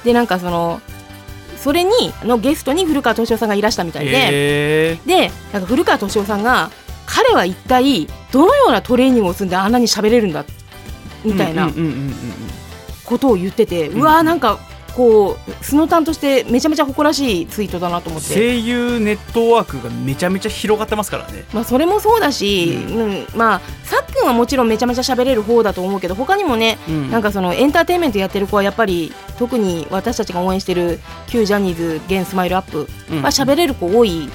でなんかそのそれにのゲストに古川敏夫さんがいらしたみたいで、へでなんか古川敏夫さんが彼は一体どのようなトレーニングを積んであんなに喋れるんだみたいなうんうんうんうんうん。ことを言ってて、うわーなんかこうスノタンとしてめちゃめちゃ誇らしいツイートだなと思って。声優ネットワークがめちゃめちゃ広がってますからね。まあ、それもそうだし、うん。まあさっくんはもちろんめちゃめちゃ喋れる方だと思うけど他にもね、うん。なんかそのエンターテインメントやってる子はやっぱり特に私たちが応援してる旧ジャニーズ現スマイルアップうん。は喋れる子多い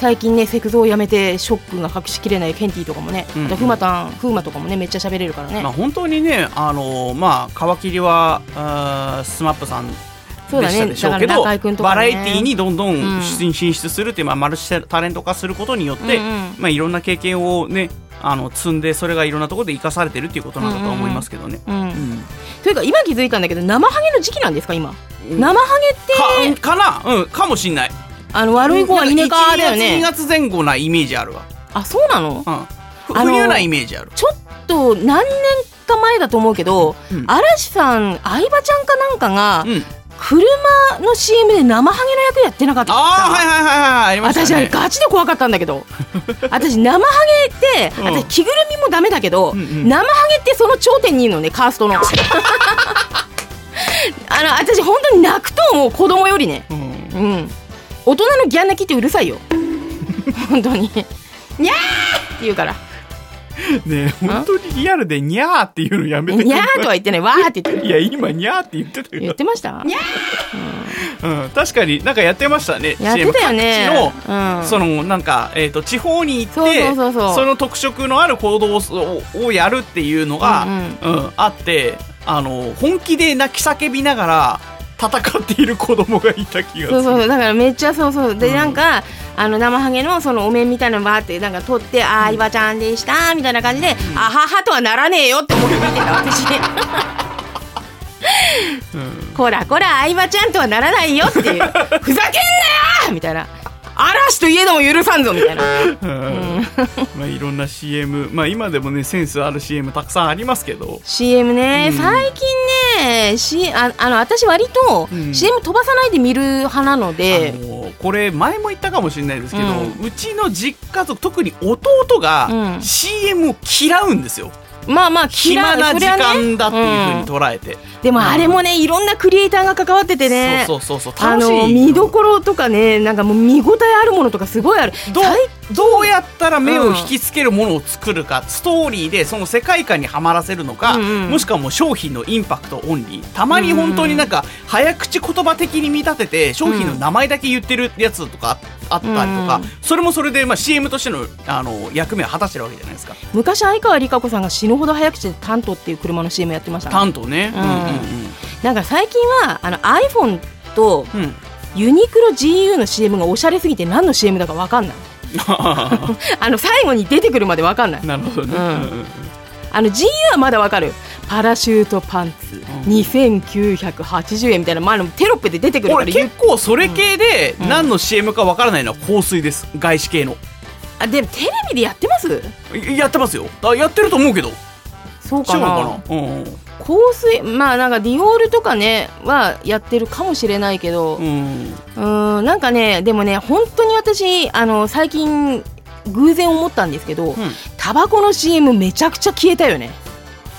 最近ねセクゾをやめてショックが隠しきれないケンティとかもね、うんあとフマタンフーマとかもねめっちゃ喋れるからね、まあ本当にねあのまあ皮切りはあースマップさんそうだねでしたでしょうけだど、ねバラエティーにどんどんうん。進出するっていう、まあ、マルチタレント化することによって、うんうん。まあ、いろんな経験をねあの積んでそれがいろんなところで生かされてるっていうことなんだとは思いますけどね。うん。うん。というか今気づいたんだけど生ハゲの時期なんですか今、生ハゲってかかな？うんかもしんない。あの悪い子は稲川だよ1ね月2月前後なイメージあるわ。あそうなの？うん。ふあの冬なイメージある。ちょっと何年か前だと思うけど、うん。嵐さん相葉ちゃんかなんかが、うん。車の CM で生ハゲの役やってなかった。ああはいはいはいはいありました私あれね。ガチで怖かったんだけど。私生ハゲって、うん。私着ぐるみもダメだけど、んうん。生ハゲってその頂点にいるのねカーストの。あの私本当に泣くと思う子供よりね。うん。うん大人のギャン泣きってうるさいよ。本当に。にゃーって言うから。ねえ本当にリアルでニャーっていうのやめてくにゃれーとは言ってないわーって言ってる。いや今ニャーって言ってたよ。言ってました？うん、確かになんかやってましたねやってたよね。CM 各地の、うん。そのなんか、えー、と地方に行ってそうそうそうそう。の特色のある行動ををやるっていうのが、ううんあってあの本気で泣き叫びながら戦っている子供がいた気がする。そうそうだからめっちゃそうそう。で、なんかあの生ハゲのそのお面みたいなのバーってなんか取って「あー相葉ちゃんでした」みたいな感じで「あはは」とはならねえよって思って見てた私 こらこら相葉ちゃんとはならないよっていう。ふざけんなよみたいな。あ嵐といえども許さんぞみたいな。まあいろんな CM まあ今でもねセンスある CM たくさんありますけど。CM ね、うん。最近ね、C、ああの私割とうん。CM 飛ばさないで見る派なので、あのこれ前も言ったかもしれないですけど、ううちの実家族特に弟がうん。CM を嫌うんですよ、まあまあ暇な時間だっていうふうにん捉えて、でもあれもねいろんなクリエイターが関わっててね。そうそうそうあ楽しいの見どころとかねなんかもう見応えあるものとかすごいあるどどうやったら目を引きつけるものを作るか、ストーリーでその世界観にはまらせるのか、うんうんもしくはもう商品のインパクトオンリーたまに本当になんか早口言葉的に見立てて商品の名前だけ言ってるやつとかあったりとか、うん。それもそれでまあ CM としてのあの役目を果たしてるわけじゃないですか。昔相川理香子さんが死ぬほど早口でタントっていう車の CM やってましたね。担当ね、うん。うんうんなんか最近はあの iPhone とうん。うんユニクロ GU の CM がおしゃれすぎて何の CM だか分かんない。あの最後に出てくるまで分かんない。なるほどね、うん。あの GU はまだ分かるパラシュートパンツ。2980円みたいな、まあ、テロップで出てくるから。俺結構それ系でうん。何の CM かわからないのは香水です。外資系の。あでもテレビでやってます？いやってますよ。あやってると思うけど。そうかな。違ううん香水？まあなんかディオールとかねはやってるかもしれないけど。うん。うーんなんかねでもね本当に私あの最近偶然思ったんですけど、うん。タバコの CM めちゃくちゃ消えたよね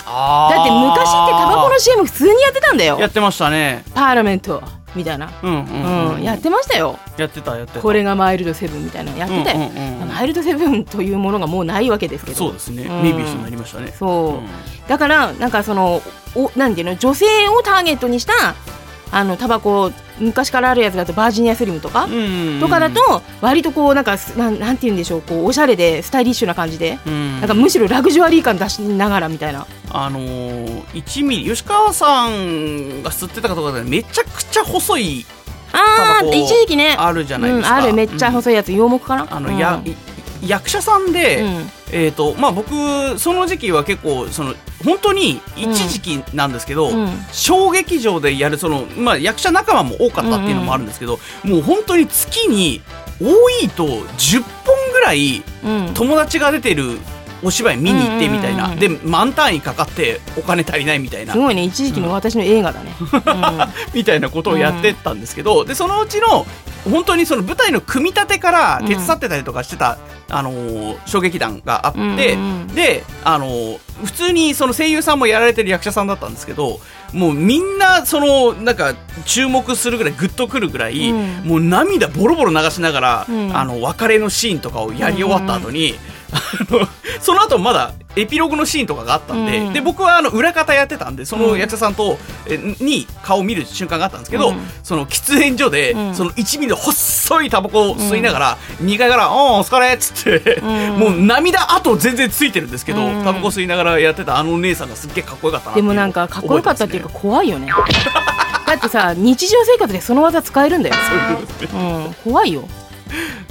だって昔ってタバコの CM 普通にやってたんだよ。やってましたね。パーラメントみたいな、うんううんん。うんやってましたよ。やってたやってた。これがマイルドセブンみたいな。のやってたよ、うんうんうん。マイルドセブンというものがもうないわけですけど。そうですね。うん。メビウスになりましたね。そう、うん。だからなんかそのおなんていうの？女性をターゲットにしたあのタバコ昔からあるやつだとバージニアスリムとか、うんとかだと割とこうなんかすなんなんて言うんでしょうこうおしゃれでスタイリッシュな感じで、うん。なんかむしろラグジュアリー感出しながらみたいな。あのー、1ミリ吉川さんが吸ってたかとかでめちゃくちゃ細いあータバコ一時期ね。あるじゃないですか、うん、ある。めっちゃ細いやつ、洋木かな？あの、うん。やい役者さんで、うん。えーとまあ、僕その時期は結構その本当に一時期なんですけど、うん。小劇場でやるその、まあ、役者仲間も多かったっていうのもあるんですけど、もう本当に月に多いと10本ぐらいうん。友達が出てるお芝居見に行ってみたいな、うんうんうんで満単位かかってお金足りないみたいな。すごいね。一時期の私の映画だね、みたいなことをやってったんですけど、でそのうちの本当にその舞台の組み立てから手伝ってたりとかしてた、あのー小劇団があって、うんうんうん。で、あのー普通にその声優さんもやられてる役者さんだったんですけどもうみんなそのなんか注目するぐらいグッとくるぐらい、うん。もう涙ボロボロ流しながら、うん。あの別れのシーンとかをやり終わった後に、あのその後まだエピローグのシーンとかがあったんで,、うん。で僕はあの裏方やってたんでその役者さんと、えに顔を見る瞬間があったんですけど、うん。その喫煙所で、うん。その1ミリの細いタバコを吸いながら、2階から「おーお疲れ」っつって、うん。もう涙跡全然ついてるんですけど、うん。タバコ吸いながらやってたあのお姉さんがすっげえかっこよかったなでもなんかかっこよかったっていうか怖いよね。だってさ日常生活でその技使えるんだよ、うん、怖いよ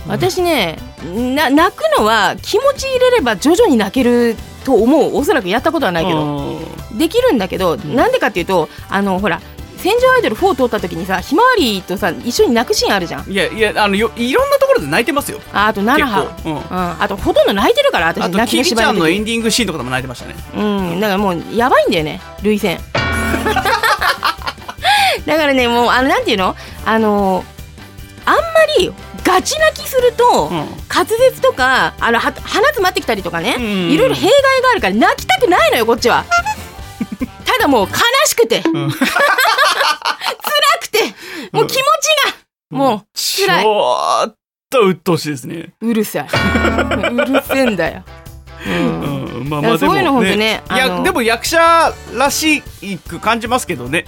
私ねな泣くのは気持ち入れれば徐々に泣けると思う。おそらくやったことはないけど。できるんだけどなんでかっていうとあのほら戦場アイドル4通った時にさひまわりとさ一緒に泣くシーンあるじゃん。いやいやあのよいろんなところで泣いてますよ。ああと奈良結構。うん。うん、あとほとんど泣いてるから私あとキリちゃんのエンディングシーンとかでも泣いてましたね。うん、だからもうやばいんだよね、涙腺。だからね、もう、あの、なんていうの？あの、あんまりガチ泣きすると、うん。滑舌とか、あの、は鼻詰まってきたりとかね、うん。いろいろ弊害があるから泣きたくないのよ、こっちは。ただもう悲しくて、辛くて、もう気持ちが、もう辛い。ちょっと鬱陶しいですね。うるさい。うるせえんだよ。うん。うん。まあだからそういうのほんとね。いやでも役者らしく感じますけどね。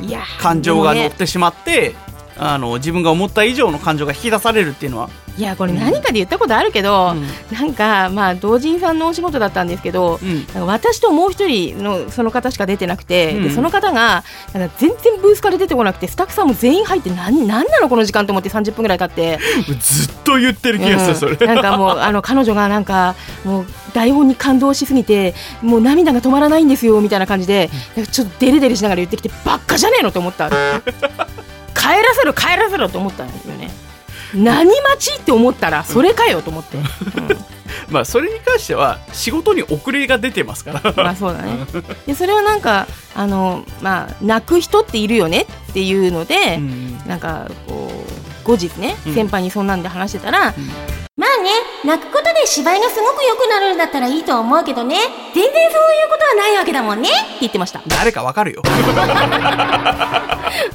いや感情がでもね乗ってしまって、あの自分が思った以上の感情が引き出されるっていうのは。いやこれ何かで言ったことあるけど、うん。なんかまあ同人さんのお仕事だったんですけど、うん。私ともう一人のその方しか出てなくて、うん。でその方がなんか全然ブースから出てこなくてスタッフさんも全員入って何何なのこの時間と思って30分ぐらい経って、ずっと言ってる気がする、それ。うんなんかもう あの彼女がなんかもう台本に感動しすぎてもう涙が止まらないんですよみたいな感じでちょっとデレデレしながら言ってきてばっかじゃねえのと思った帰らせろ帰らせろと思ったんですよね。何待ちって思ったらそれかよと思って、まあそれに関しては仕事に遅れが出てますから。まあそうだね。でそれをなんかあのまあ泣く人っているよねっていうので、うんなんかこう後日ね、うん。先輩にそんなんで話してたら、んまあね泣くことで芝居がすごく良くなるんだったらいいとは思うけどね。全然そういうことはないわけだもんね。って言ってました。誰かわかるよ。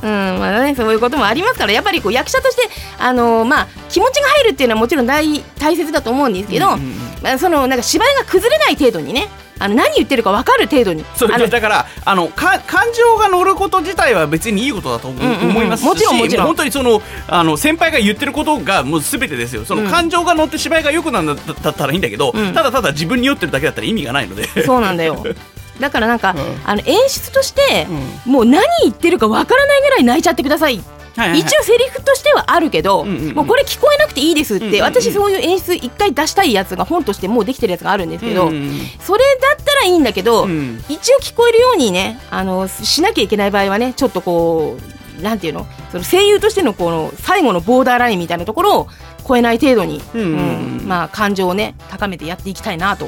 うんまあね、そういうこともありますから。やっぱりこう役者として、あのーまあ、気持ちが入るっていうのはもちろん大大切だと思うんですけど、うんうんうん。まあ、そのなんか芝居が崩れない程度にねあの何言ってるか分かる程度に。そうだからあのか感情が乗ること自体は別にいいことだと思,、いますしもちろんもちろん。う本当にそのあの先輩が言ってることがもう全てですよ。そのうん。感情が乗って芝居が良くなるんだだったらいいんだけど、うん。ただただ自分に酔ってるだけだったら意味がないので。そうなんだよ。だからなんか、うん。あの演出として、うもう何言ってるか分からないぐらい泣いちゃってくださいはいはい一応セリフとしてはあるけど、うんうんうん。もうこれ聞こえなくていいですって、うんうんうん。私そういう演出一回出したいやつが本としてもうできてるやつがあるんですけど、うんうんそれだったらいいんだけど、うん。一応聞こえるようにねあのしなきゃいけない場合はねちょっとこうなんていうの？その声優としてのこの最後のボーダーラインみたいなところを超えない程度に、うん。うんまあ、感情をね高めてやっていきたいなと。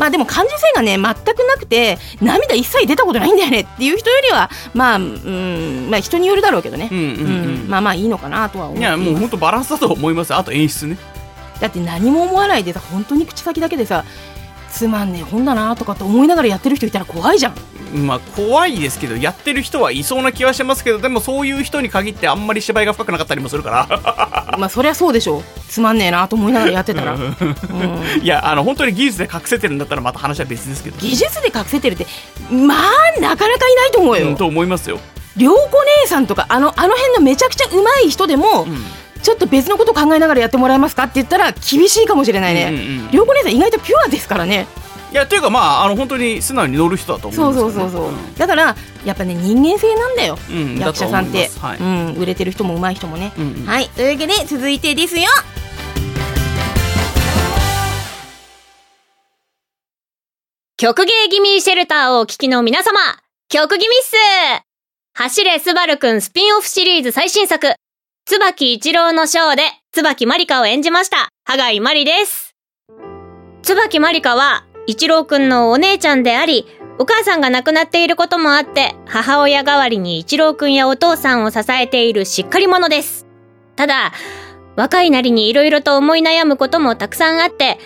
まあでも感受性がね全くなくて涙一切出たことないんだよねっていう人よりはまあ、うん、まあ人によるだろうけどね、うんうんうん。まあまあいいのかなとは思いやもう本当バランスだと思います。あと演出ね。だって何も思わないでさ本当に口先だけでさつまんねえ本だなとかって思いながらやってる人いたら怖いじゃん。まあ怖いですけどやってる人はいそうな気はしますけどでもそういう人に限ってあんまり芝居が深くなかったりもするから。まあそりゃそうでしょ。うつまんねえなと思いながらやってたら、うん、いやあの本当に技術で隠せてるんだったらまた話は別ですけど。技術で隠せてるってまあなかなかいないと思うよ、うんと思いますよ、涼子姉さんとかあのあの辺のめちゃくちゃ上手い人でも、うんちょっと別のこと考えながらやってもらえますかって言ったら厳しいかもしれないうんうんうねん。涼子姉さん意外とピュアですからね。いやというかまああの本当に素直に乗る人だと思そううんですよねそうそうそう、だからやっぱね人間性なんだよ、うん役者さんって。はい。うん、売れてる人も上手い人もね、うんうん。はい。というわけで続いてですよ。曲芸気味シェルターをお聞きの皆様、曲気味っす走れスバルくんスピンオフシリーズ最新作、椿一郎のショーで椿まりかを演じました、羽貝まりです。椿まりかは、一郎くんのお姉ちゃんであり、お母さんが亡くなっていることもあって、母親代わりに一郎くんやお父さんを支えているしっかり者です。ただ、若いなりに色々と思い悩むこともたくさんあって、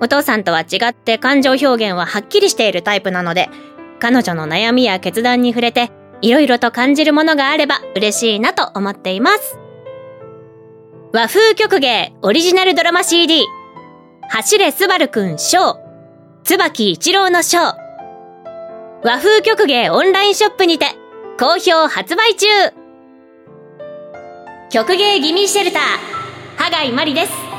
お父さんとは違って感情表現ははっきりしているタイプなので、彼女の悩みや決断に触れて、いろいろと感じるものがあれば嬉しいなと思っています。和風曲芸オリジナルドラマ CD、走れすばるくんショー、椿一郎のショー、和風曲芸オンラインショップにて、好評発売中。曲芸ギミーシェルター、羽貝まりです。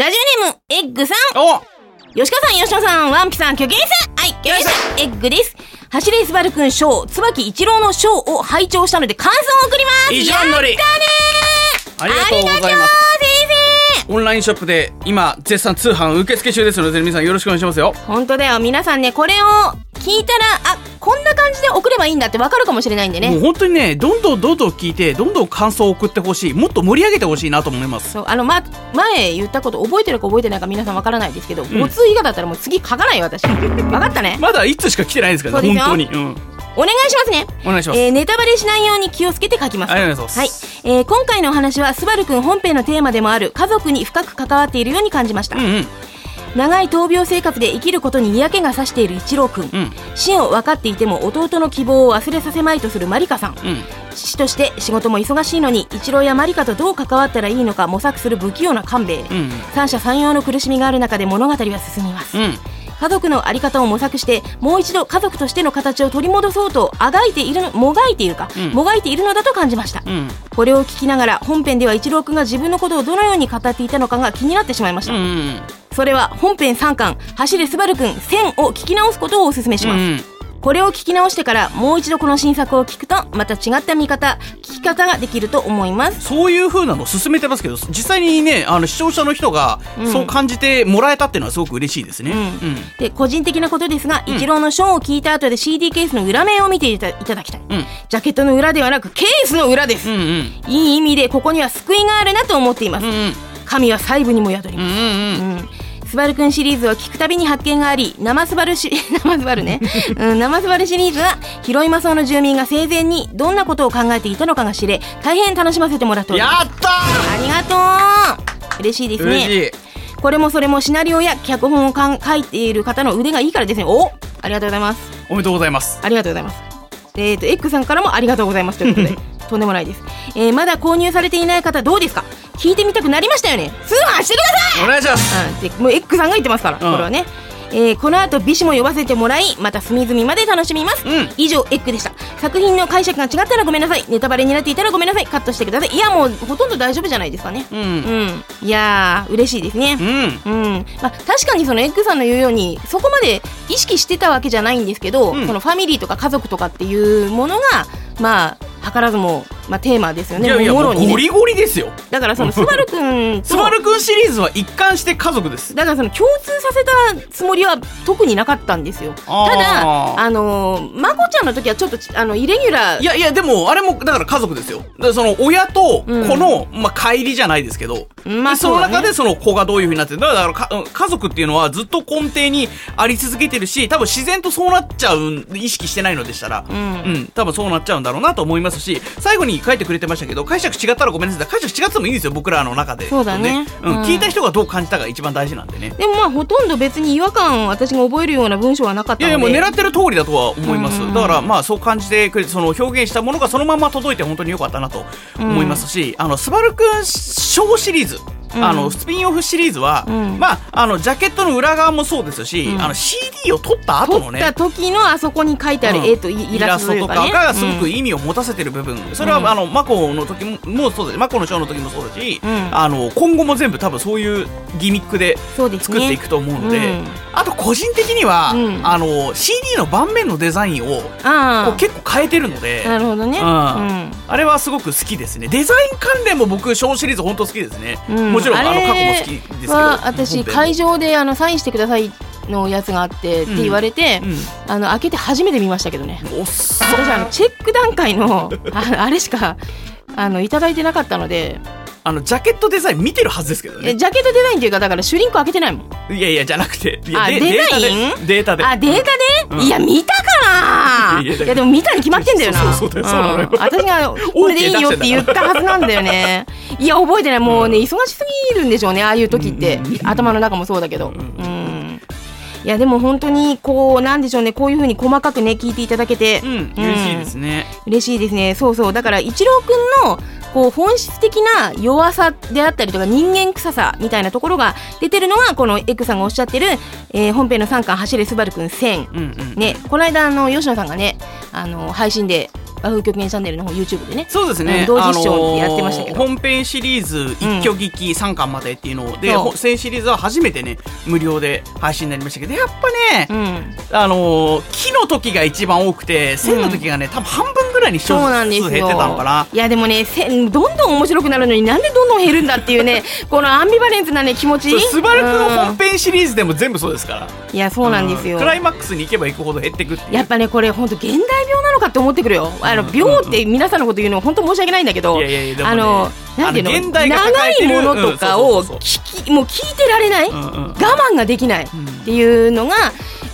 ラジオネームエッグさん。お。吉川さん、吉野さん、ワンピさん、キョゲイさん。はい、キョゲイさん、エッグです。走れスバルくんショー、椿一郎のショーを拝聴したので感想を送ります。一番乗り。やったねありがとうございます。ありがとう先オンラインショップで今絶賛通販受付中ですので皆さんよろしくお願いしますよ生本当だよ。皆さんね、これを聞いたら、あ、こんな感じで送ればいいんだってわかるかもしれないんでね。もう本当にねどんどんどんどん聞いてどんどん感想を送ってほしいもっと盛り上げてほしいなと思いますそうあの、ま、前言ったこと覚えてるか覚えてないか皆さんわからないですけど、んご通以下だったらもう次書かないよ、私。わかったね。まだいつしか来てないですからね本当に、うん、お願いしますね。お願いします、えーネタバレしないように気をつけて書きます。ありがとうござはいいます、えー今回のお話はスバルくん本編のテーマでもある家族に深く関わっているように感じました、うんうん。長い闘病生活で生きることに嫌気がさしている一郎くん、うん。死を分かっていても弟の希望を忘れさせまいとするマリカさん。うん。父として仕事も忙しいのに一郎やマリカとどう関わったらいいのか模索する不器用な官兵衛、うん。三者三様の苦しみがある中で物語は進みます、うん家族の在り方を模索してもう一度家族としての形を取り戻そうとあがいているのもがいているか、うん。もがいているのだと感じました、うん。これを聞きながら本編では一郎くんが自分のことをどのように語っていたのかが気になってしまいました、うんうんそれは本編3巻「走れスバルくん1000」を聞き直すことをお勧めします、うん。これを聞き直してからもう一度この新作を聞くとまた違った見方聞き方ができると思います。そういう風なのを進めてますけど実際にねあの視聴者の人がそう感じてもらえたっていうのはすごく嬉しいですね。うん。で個人的なことですが、イチローのショーを聞いた後で CD ケースの裏面を見ていただきたい、ん。ジャケットの裏ではなくケースの裏です、うんうん。いい意味でここには救いがあるなと思っています、うんうん神は細部にも宿ります、うんうんうん。スバルくんシリーズを聞くたびに発見があり生スバルし 生スバルね、うん、生スバルシリーズは広いマソの住民が生前にどんなことを考えていたのかが知れ大変楽しませてもらっております。やったありがとう。嬉しいですー嬉ねしい。これもそれもシナリオや脚本をかん書いている方の腕がいいからですね。おありがとうございます。おめでとうございます。ありがとうございます。えっ、と X さんからもありがとうございますということで とんでもないです、えーまだ購入されていない方どうですか？聞いてみたくなりましたよね。通販してください！お願いします。うん、でもう X さんが言ってますから、うん。これはね、えーこの後美子も呼ばせてもらいまた隅々まで楽しみます、うん。以上エッグでした。作品の解釈が違ったらごめんなさい。ネタバレになっていたらごめんなさい。カットしてください。いやもうほとんど大丈夫じゃないですかね。うん。うん。いやー嬉しいですね。うん。うん。まあ、確かにそのエッグさんの言うようにそこまで意識してたわけじゃないんですけど、うん。そのファミリーとか家族とかっていうものがまあ図らずも、まあ、テーマですよね。いやいやもろにね。ゴリゴリですよ。だからそのスバルくんとスバルくんシリーズは一貫して家族です。だからその共通させたつもりは特になかったんですよ。ただあのーまこちゃんの時はちょっとちあのイレギュラー。いやいやでもあれもだから家族ですよ。その親と子の、まあ帰りじゃないですけど、まあそのそうだね中でその子がどういう風になってるだからかうん家族っていうのはずっと根底にあり続けてるし多分自然とそうなっちゃう意識してないのでしたら、うん。多分そうなっちゃうんだろうなと思いますし最後に書いてくれてましたけど解釈違ったらごめんなさい。解釈違ってもいいんですよ僕らの中で。そうだね。うんうん。聞いた人がどう感じたかが一番大事なんでね。でもまあほとんど別に違和感私が覚えるような文章はなかったいので。やいやもう狙ってる通りだとは思います、うんうんだからまあそう感じてくれてその表現したものがそのまま届いて本当に良かったなと思いますし、あのスバルくんショーシリーズ。うんあのスピンオフシリーズは、うん。まああのジャケットの裏側もそうですし、うん。あの CD を撮った後のね撮った時のあそこに書いてある絵とイイラストとかがすごくうん。意味を持たせてる部分、それは、うんあのマコの時ももそうだしマコのショーの時もそうだし、うん。あの今後も全部多分そういうギミックで作っていくと思うので、うん。あと個人的には、うん。あの CD の盤面のデザインを結構変えてるので、なるほどね。あれはすごく好きですね。デザイン関連も僕ショーシリーズ本当好きですね、うんもちろんあのれ過去も好きですけど。は私会場であのサインしてくださいのやつがあってって言われて、あの開けて初めて見ましたけどね。私あのチェック段階のああれしかあのいただいてなかったのであのジャケットデザイン見てるはずですけどね。えジャケットデザインっていうかだからシュリンク開けてないもん。いやいやじゃなくて。いやであデザイン？データでデータで。あデータで、うん。いや見たかな。いいやだからいやでも見たに決まってんだよな。そうそうそううん。私が これでいいよって言ったはずなんだよね。いや覚えてない。もうね忙しすぎるんでしょうねああいう時って。頭の中もそうだけど。うんいやでも本当にこうなんでしょうね。こういう風に細かくね聞いていただけて、うん嬉しいですね、嬉しいですね。そうそう。だから一郎くんのこう本質的な弱さであったりとか人間臭さみたいなところが出てるのがこのエッグさんがおっしゃってる、えー本編の3巻走れスバルくん1000うんうんねこの間あの吉野さんがねあの配信で和風曲芸チャンネルの方 YouTube でね。そうですね、うん同時視聴でやってましたけど。あのー本編シリーズ一挙劇3巻までっていうので、そう。ほ先シリーズは初めてね無料で配信になりましたけどやっぱね、うん。あのー木の時が一番多くて線の時がね、多分半分ぐらいに視聴そうなんですよ。数減ってたのかな。いやでもねせんどんどん面白くなるのになんでどんどん減るんだっていうね このアンビバレンスなね気持ち。スバルクのうん。本編シリーズでも全部そうですから。いやそうなんですよ。クライマックスに行けば行くほど減ってくっていう。やっぱねこれ本当現代病なのかって思ってくるよあの病って皆さんのこと言うの本当申し訳ないんだけどあのなんていうの？長いものとかうを聞きもう聞いてられない、うんうん我慢ができないっていうのが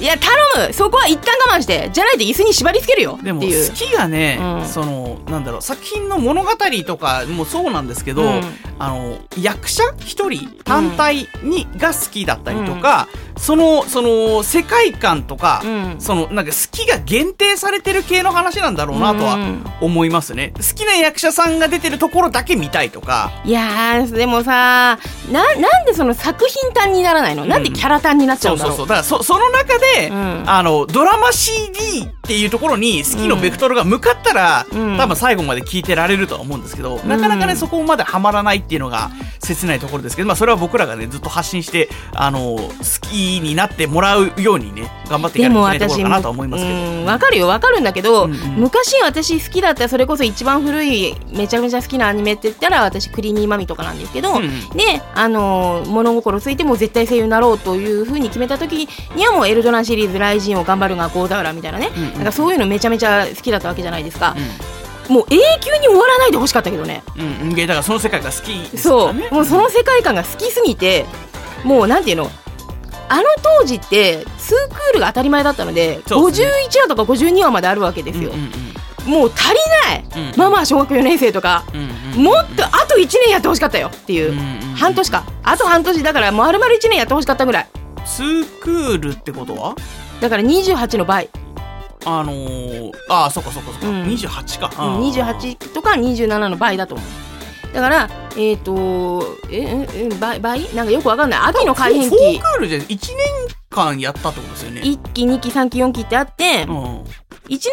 いや頼むそこは一旦我慢してじゃないと椅子に縛り付けるよってでもいう。好きがね、うん。そのなんだろう作品の物語とかもそうなんですけど、うん。あの役者一人単体に、が好きだったりとか、そのその世界観とか、うん。そのなんか好きが限定されてる系の話なんだろうなとはうん思いますね。好きな役者さんが出てるところだけ見たいとか。いやーでもさななんでその作品単にならないの、なんでキャラ単になっちゃそううんだろそううそう。だからそその中で、うん。あのドラマ CD っていうところに好きのベクトルが向かったら、うん。多分最後まで聞いてられるとは思うんですけど、なかなかね、うんそこまでハマらないっていうのが切ないところですけど、まあそれは僕らがね、ずっと発信して、あの、好きになってもらうようにね、頑張っていかないけないとこ私ろかなとは思いますけど。うんわかるよわかるんだけど、うんうん。昔私好きだったそれこそ一番古いめちゃめちゃ好きなアニメって言ったら私クリーミーマミとかなんですけど、うんうん。であのー物心ついても絶対声優になろうというふうに決めた時にはもうエルドランシリーズ「ライジンを頑張るがゴーダウラ」みたいなね、うんうんなんかそういうのめちゃめちゃ好きだったわけじゃないですか、もう永久に終わらないでほしかったけどね。うん、うん、でだからその世界が好きですかそう。もうその世界観が好きすぎてもうなんていうの？あの当時って2クールが当たり前だったのでですね。51話とか52話まであるわけですよ、うんうんもう足りない、うんママは小学4年生とか、うんうんうんもっとあと1年やってほしかったよっていう、うんうんうん。半年か。あと半年だから丸々1年やってほしかったぐらい。ツークールってことは？だから28の倍、あのー、ああそっかそっかそっか、うん。28か、うん、28とか27の倍だと思う。だからえっ、とえええ倍倍？なんかよくわかんない。秋の改変フォー期クールで1年間やったってことですよね。1期2期3期4期ってあって、うん。1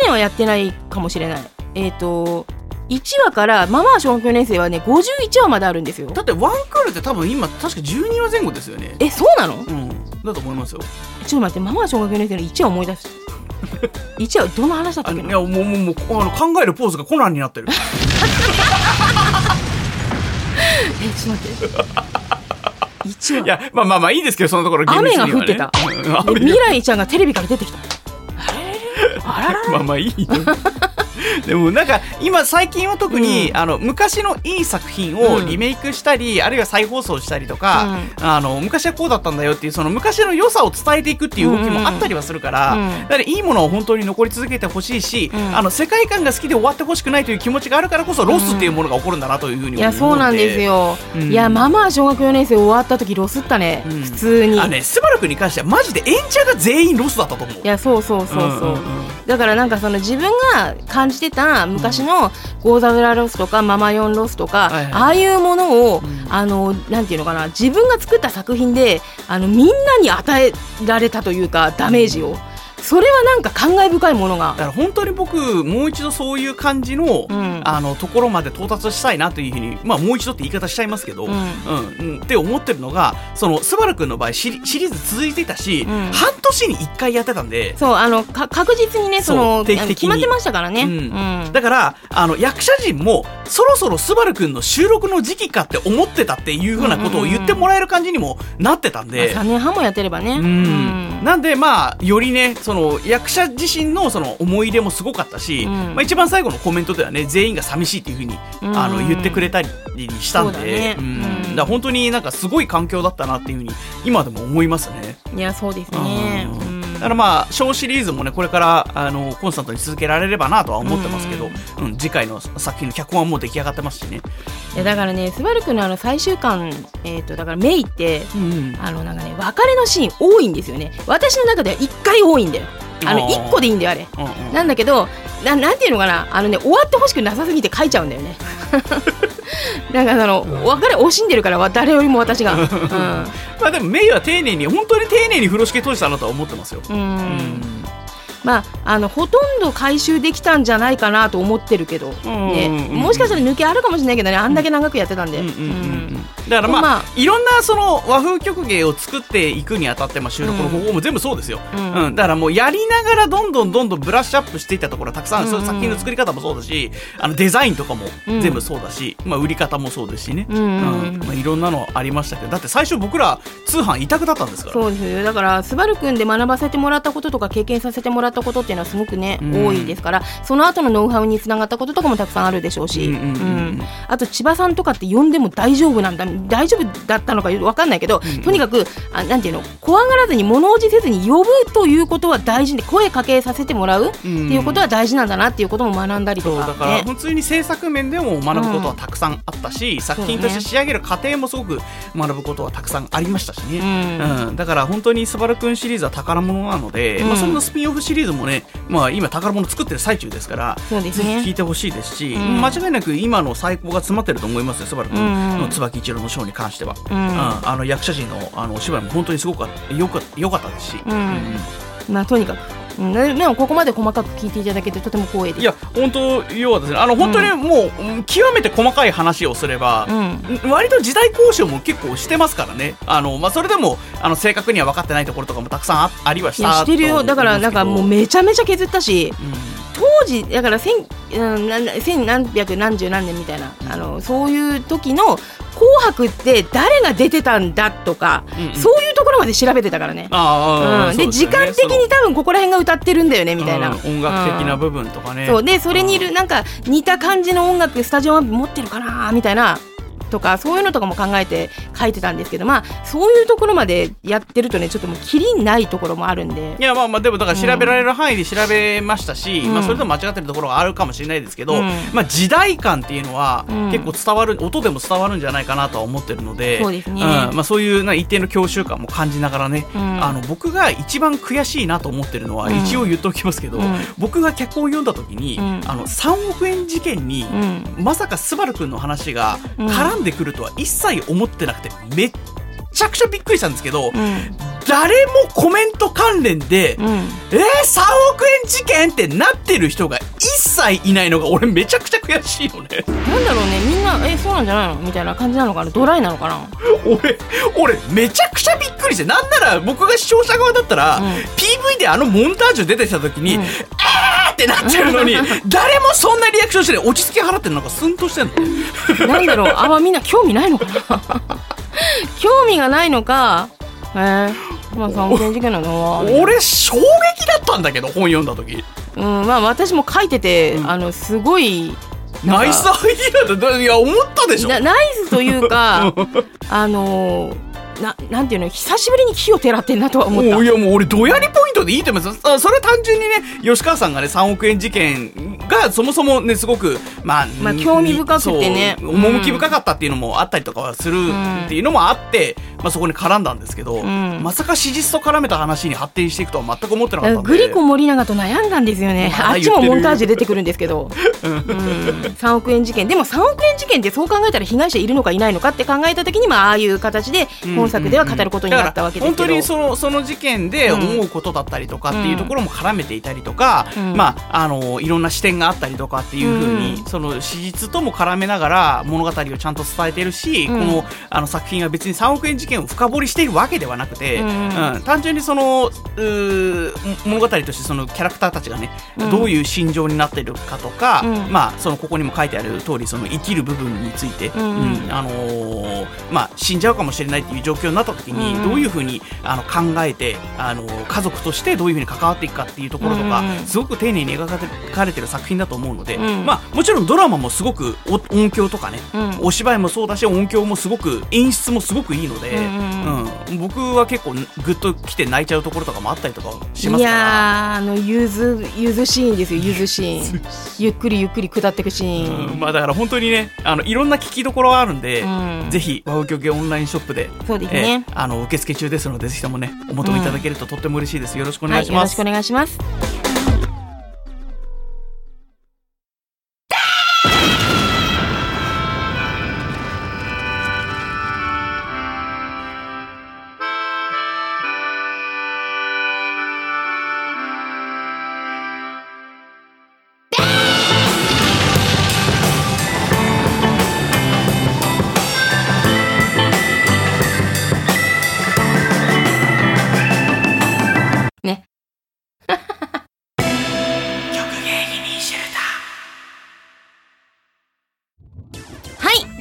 年はやってないかもしれない。えっ、と1話からママは小学4年生はね51話まであるんですよ。だってワンクールって多分今確か12話前後ですよね。えそうなの？うん。だと思いますよ。ちょっと待ってママは小学4年生の1話思い出す1話どの話だったのいやもうもうもうあの考えるポーズがコナンになってる。えちょっと待って。1話いやまあまあまあいいですけどそのところ雨が降ってた。うん未来ちゃんがテレビから出てきた。あらららまあまあいいよ でもなんか今最近は特に、うん。あの昔のいい作品をうん。リメイクしたり、あるいは再放送したりとか、あの昔はこうだったんだよっていうその昔の良さを伝えていくっていう動きもあったりはするから、うん。だからいいものを本当に残り続けてほしいし、うん。あの世界観が好きで終わってほしくないという気持ちがあるからこそロスっていうものが起こるんだなというふうに思うので。いやそうなんですよ、うん。いやママは小学4年生終わった時ロスったね、うん。普通に、あのねスバル君に関してはマジで演者が全員ロスだったと思う。いやそうそうそうそう,、んんん。だからなんかその自分が感じてた昔のゴーザブラロスとかママヨンロスとか、はいはい。ああいうものを、ん。あのなんていうのかな自分が作った作品であのみんなに与えられたというかダメージをそれはなんか感慨深いものが。だから本当に僕もう一度そういう感じの、うん。あのところまで到達したいなというふうにまあもう一度って言い方しちゃいますけど、ううんんうん。って思ってるのがそのスバル君の場合シリーズ続いてたし、うん。半年に1回やってたんで。そうあのか確実にねそのそう定期的に。決まってましたからね、うん。うん。だからあの役者陣もそろそろスバル君の収録の時期かって思ってたっていうふうなことを言ってもらえる感じにもなってたんで、まあ3年半もやってればね、うん。なんでまあよりねその役者自身のその思い入れもすごかったし、うん。まあ、一番最後のコメントではね全員が寂しいっていうふうに、うん。あの言ってくれたりしたんでね。うん。本当になんかすごい環境だったなっていうふうに今でも思いますね。いやそうですね、うんからまあ小シリーズもねこれからあのコンスタントに続けられればなとは思ってますけど、うん。次回の作品の脚本はもう出来上がってますしね。いやだからねスバルくんのあの最終巻えっ、とだからメイってうんあのなんかね別れのシーン多いんですよね。私の中では1回多いんだよ。あのあー1個でいいんだよあれ。うんうん。なんだけどななんていうのかな。あのね終わってほしくなさすぎて書いちゃうんだよね なんかあの別れ惜しんでるからわ誰よりも私が。まあでもメイは丁寧に本当に丁寧に風呂敷閉じたなとは思ってますよ。うん、ううんんまあ、あのほとんど回収できたんじゃないかなと思ってるけど、ねうんうんうん。もしかしたら抜けあるかもしれないけどね。あんだけ長くやってたんで、うんうんうんううんんだからまあ、まあ。いろんなその和風曲芸を作っていくにあたって、まあ、収録の方法も全部そうですよ、ううん。ん。だからもうやりながらどんどんどんどんブラッシュアップしていったところはたくさんうんうん。そういう作品の作り方もそうだしあのデザインとかもうん。全部そうだし、まあ、売り方もそうですしね、うんうんうん。うん。まあ、いろんなのありましたけど。だって最初僕ら通販委託だったんですから。そうです。よだからスバルくんで学ばせてもらったこととか経験させてもらったことっていうのはすごくね、うん。多いですからその後のノウハウにつながったこととかもたくさんあるでしょうし、うんうんうんうん。あと千葉さんとかって呼んでも大丈夫なんだ大丈夫だったのか分かんないけど、とにかくあなんていうの怖がらずに物おじせずに呼ぶということは大事で声かけさせてもらうっていうことは大事なんだなっていうことも学んだりとか、そうだからね普通に制作面でも学ぶことはたくさんあったし、作品として仕上げる過程もすごく学ぶことはたくさんありましたしね、うん。うん。だから本当にスバルくんシリーズは宝物なので、うん。まあ、そんなスピンオフシリーズもね、まあ、今宝物作ってる最中ですからそうですね。ぜひ聞いてほしいですし、ん。間違いなく今の最高が詰まってると思いますよスバルくんうんの椿一郎のショーに関しては、うん。うん。あの役者陣のあのお芝居も本当にすごくよかよかったですし、うん。まあとにかくうん、ででもここまで細かく聞いていただけてとても光栄です。いや本当要はですねあの本当にもう、うん。極めて細かい話をすれば、うん。割と時代交渉も結構してますからね。あの、まあ、それでもあの正確には分かってないところとかもたくさんあありはしいやたしてるよ。だからなんかもうめちゃめちゃ削ったし。うん当時だから千うんなん千何百何十何年みたいなあのそういう時の「紅白」って誰が出てたんだとか、うんうん。そういうところまで調べてたからね。ああ、うん、で時間的に多分ここら辺が歌ってるんだよねみたいな、うん音楽的なうん部分とかね、そう。でそれにいるなんか似た感じの音楽スタジオマップ持ってるかなみたいなとかそういうのとかも考えて書いてたんですけどまあそういうところまでやってるとねちょっともうキリないところもあるんで。いやまあまあでもだから調べられる範囲で調べましたし、うん。まあそれでも間違ってるところがあるかもしれないですけど、うん。まあ時代感っていうのはうん。結構伝わる、音でも伝わるんじゃないかなとは思ってるので、そうですね。ん。まあそういうな一定の教習感も感じながらね、うん。あの僕が一番悔しいなと思ってるのは、うん。一応言っておきますけど、うん。僕が脚本を読んだ時に、うん。あの3億円事件に、うん。まさかスバルくんの話がうん。絡んでくるとは一切思ってなくてめっちゃくちゃびっくりしたんですけど、うん。誰もコメント関連で、うん。えー、3億円事件ってなってる人が一切いないのが俺めちゃくちゃ悔しいのね。なんだろうね。みんなえそうなんじゃないの？みたいな感じなのかな？ドライなのかな？俺、俺めちゃくちゃびっくりして、なんなら僕が視聴者側だったら、うん。PV であのモンタージュ出てきた時に、うん。えーってなってるのに、誰もそんなリアクションしてない。落ち着き払ってるのなんかスンとしてんの。なんだろう。あんまみんな興味ないのかな？興味がないのかえー、まあ3億円事件なのは俺衝撃だったんだけど、本読んだ時。うんまあ私も書いてて、うんあのすごいナイスアイディアだ。だいや、思ったでしょ。なナイスというか あのーななんていうの久しぶりに木をてらってんなとは思った。いやもう俺ドヤりポイントでいいと思います。あそれは単純にね吉川さんがね3億円事件がそもそもねすごくまあ、まあ興味深くてね。趣深かったっていうのもあったりとかはするっていうのもあって、まあ、そこに絡んだんですけど、ん。まさか史実と絡めた話に発展していくとは全く思ってなかったんで。グリコ森永と悩んだんですよね、まだあっちもモンタージュ出てくるんですけど、うん、3億円事件。でも3億円事件ってそう考えたら被害者いるのかいないのかって考えた時にまあああいう形で本作では語ることになったわけですけど、本当にそのその事件で思うことだったりとかっていうところも絡めていたりとか、うん。まああのいろんな視点があったりとかっていうふうに、うん。その史実とも絡めながら物語をちゃんと伝えてるし、うん。このあの作品は別に3億円事件を深掘りしているわけではなくて、うん。うん。単純にその物語としてそのキャラクターたちがね、うん。どういう心情になっているかとか、うん。まあそのここにも書いてある通りその生きる部分について、うん。うん。あのーまあ死んじゃうかもしれないっていう状況になった時に、うんどういうふうにあの考えてあの家族としてどういうふうに関わっていくかっていうところとか、うんすごく丁寧に描かれてる作品だと思うので、うん。まあもちろんドラマもすごくお音響とかね、うん。お芝居もそうだし音響もすごく演出もすごくいいので、うんうん僕は結構グッと来て泣いちゃうところとかもあったりとかしまいすから。あのゆずゆずシーンですよゆずシーン。ゆっくりゆっくり下っていくシーン、うん。まあだから本当にねあのいろんな聞きどころがあるんで、うん。ぜひワウキョゲオンラインショップでですねえーあの受付中ですのでぜひともねお求めいただけるととっても嬉しいです。よろしくお願いします、はいよろしくお願いします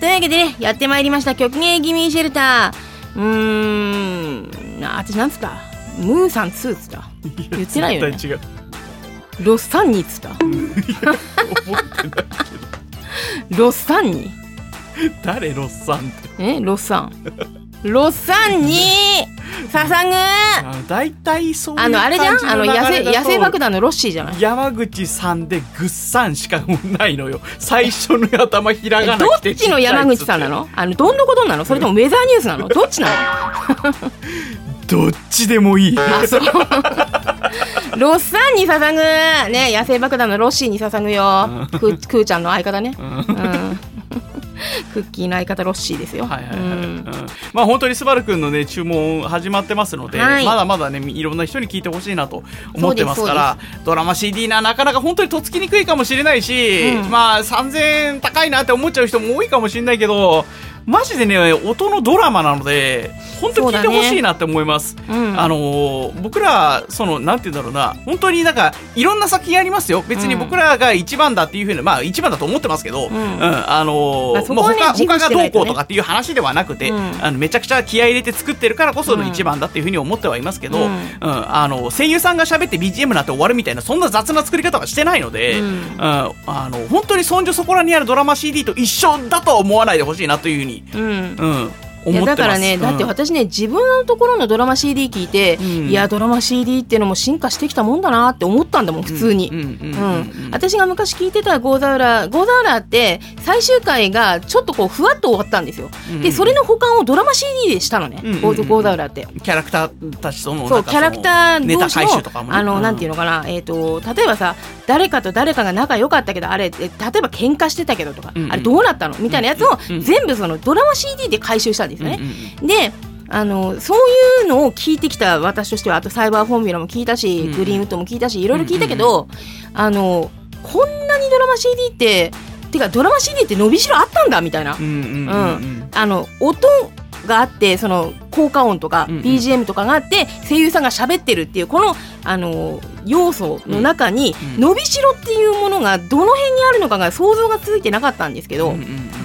というわけでねやってまいりました。曲芸気味シェルター。うーん。な私なんつった？ムーさん2っつった？言ってないよね。違う。ロッサンニっつった？ロッサンニ誰ロッサンって？え？ロッサンロッサンに捧ぐあの大体そういうあのあれじゃん？あの野生野生爆弾弾のロッシーじゃない？山口さんでぐっさんしかないのよ。最初の頭ひらがなどっちの山口さんなの？あのどんなことなの？それともウェザーニュースなの？どっちなの？どっちでもいい。あそう。ロッサンに捧ぐね野生爆弾のロッシーに捧ぐよ。クークーちゃんの相方ね、うんクッキーの相方ロッシーですよ。はいはいはい、ううん。んまあ本当にスバルくんのね注文始まってますので、はい。まだまだねいろんな人に聞いてほしいなと思ってますからドラマ CD ななかなか本当にとっつきにくいかもしれないし、うん。まあ3000円高いなって思っちゃう人も多いかもしれないけどマジでね音のドラマなので本当に聞いてほしいなって思います、うん。あのー僕らそのなんて言うんだろうな。本当になんかいろんな作品ありますよ。別に僕らが一番だっていうふうにまあ一番だと思ってますけど、うん。あのーまあねもう他他がどうこうとかっていう話ではなくて、うん。あのめちゃくちゃ気合い入れて作ってるからこそのうん。一番だっていうふうに思ってはいますけど、ううんんあの声優さんが喋って BGM になって終わるみたいなそんな雑な作り方はしてないので、ううんんあの本当にそんじょそこらにあるドラマ CD と一緒だとは思わないでほしいなというふうに、うんうん、だからね、だってうん私ね自分のところのドラマ CD 聞いて、うん。いやドラマ CD っていうのも進化してきたもんだなって思ったんだもん普通に。うんうんううんん。うん。私が昔聞いてたゴーザウラゴーザウラって最終回がちょっとこうふわっと終わったんですよ。うん。でそれの保管をドラマ CD でしたのね、うんうんうん。ゴーザウラって。キャラクターたちとのそうキャラクター同士の回収とかもね。あの、なんていうのかな、えー、と例えばさ誰かと誰かが仲良かったけどあれえ例えば喧嘩してたけどとか、うんうん。あれどうなったの？みたいなやつをうんうん。全部そのドラマ CD で回収したんですね。うんうんうん。であのそういうのを聞いてきた私としてはあとサイバーフォーミュラも聞いたし、うんグリーンウッドも聞いたしいろいろ聞いたけど、あのこんなにドラマ CD っててかドラマ CD って伸びしろあったんだみたいな、あの音があってその効果音とか BGM とかがあって声優さんが喋ってるっていうこのあの要素の中にうん伸びしろっていうものがどの辺にあるのかが想像がついてなかったんですけど、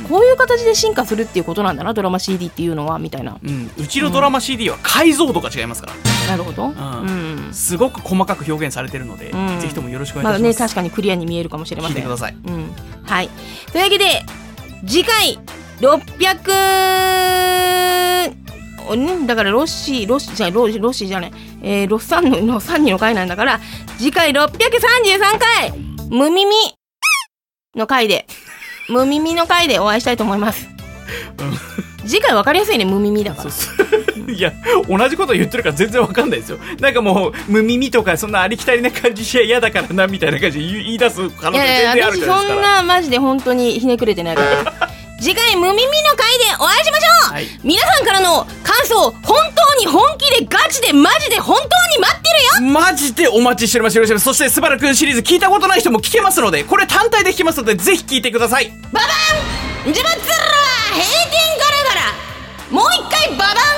こういう形で進化するっていうことなんだなドラマ CD っていうのはみたいな。うんうちのドラマ CD は解像度が違いますからなるほど。んうん。すごく細かく表現されてるので、うんぜひともよろしくおまだね、願いします、確かにクリアに見えるかもしれません。聞いてくださいうん。はい。というわけで、次回、600、おん？だからロッシー、ロッシーじゃロッロッシーじゃない、えー、ロッサンのの3人の回なんだから、次回633回、無耳の回で、無耳の回でお会いしたいと思います。次回分かりやすいね、無耳だから。いや同じこと言ってるから全然わかんないですよ。なんかもう無耳とかそんなありきたりな感じしや嫌だからなみたいな感じで言い出す可能性いやいや全然ある私そんじゃないですか。なマジで本当にひねくれてないから次回無耳の回でお会いしましょう、はい。皆さんからの感想本当に本気でガチでマジで本当に待ってるよ。マジでお待ちしております。よろしくそしてスバルくんシリーズ聞いたことない人も聞けますのでこれ単体で聞けますのでぜひ聞いてください。ババン!ジャバッツラ閉店ガラガラ!もう一回ババン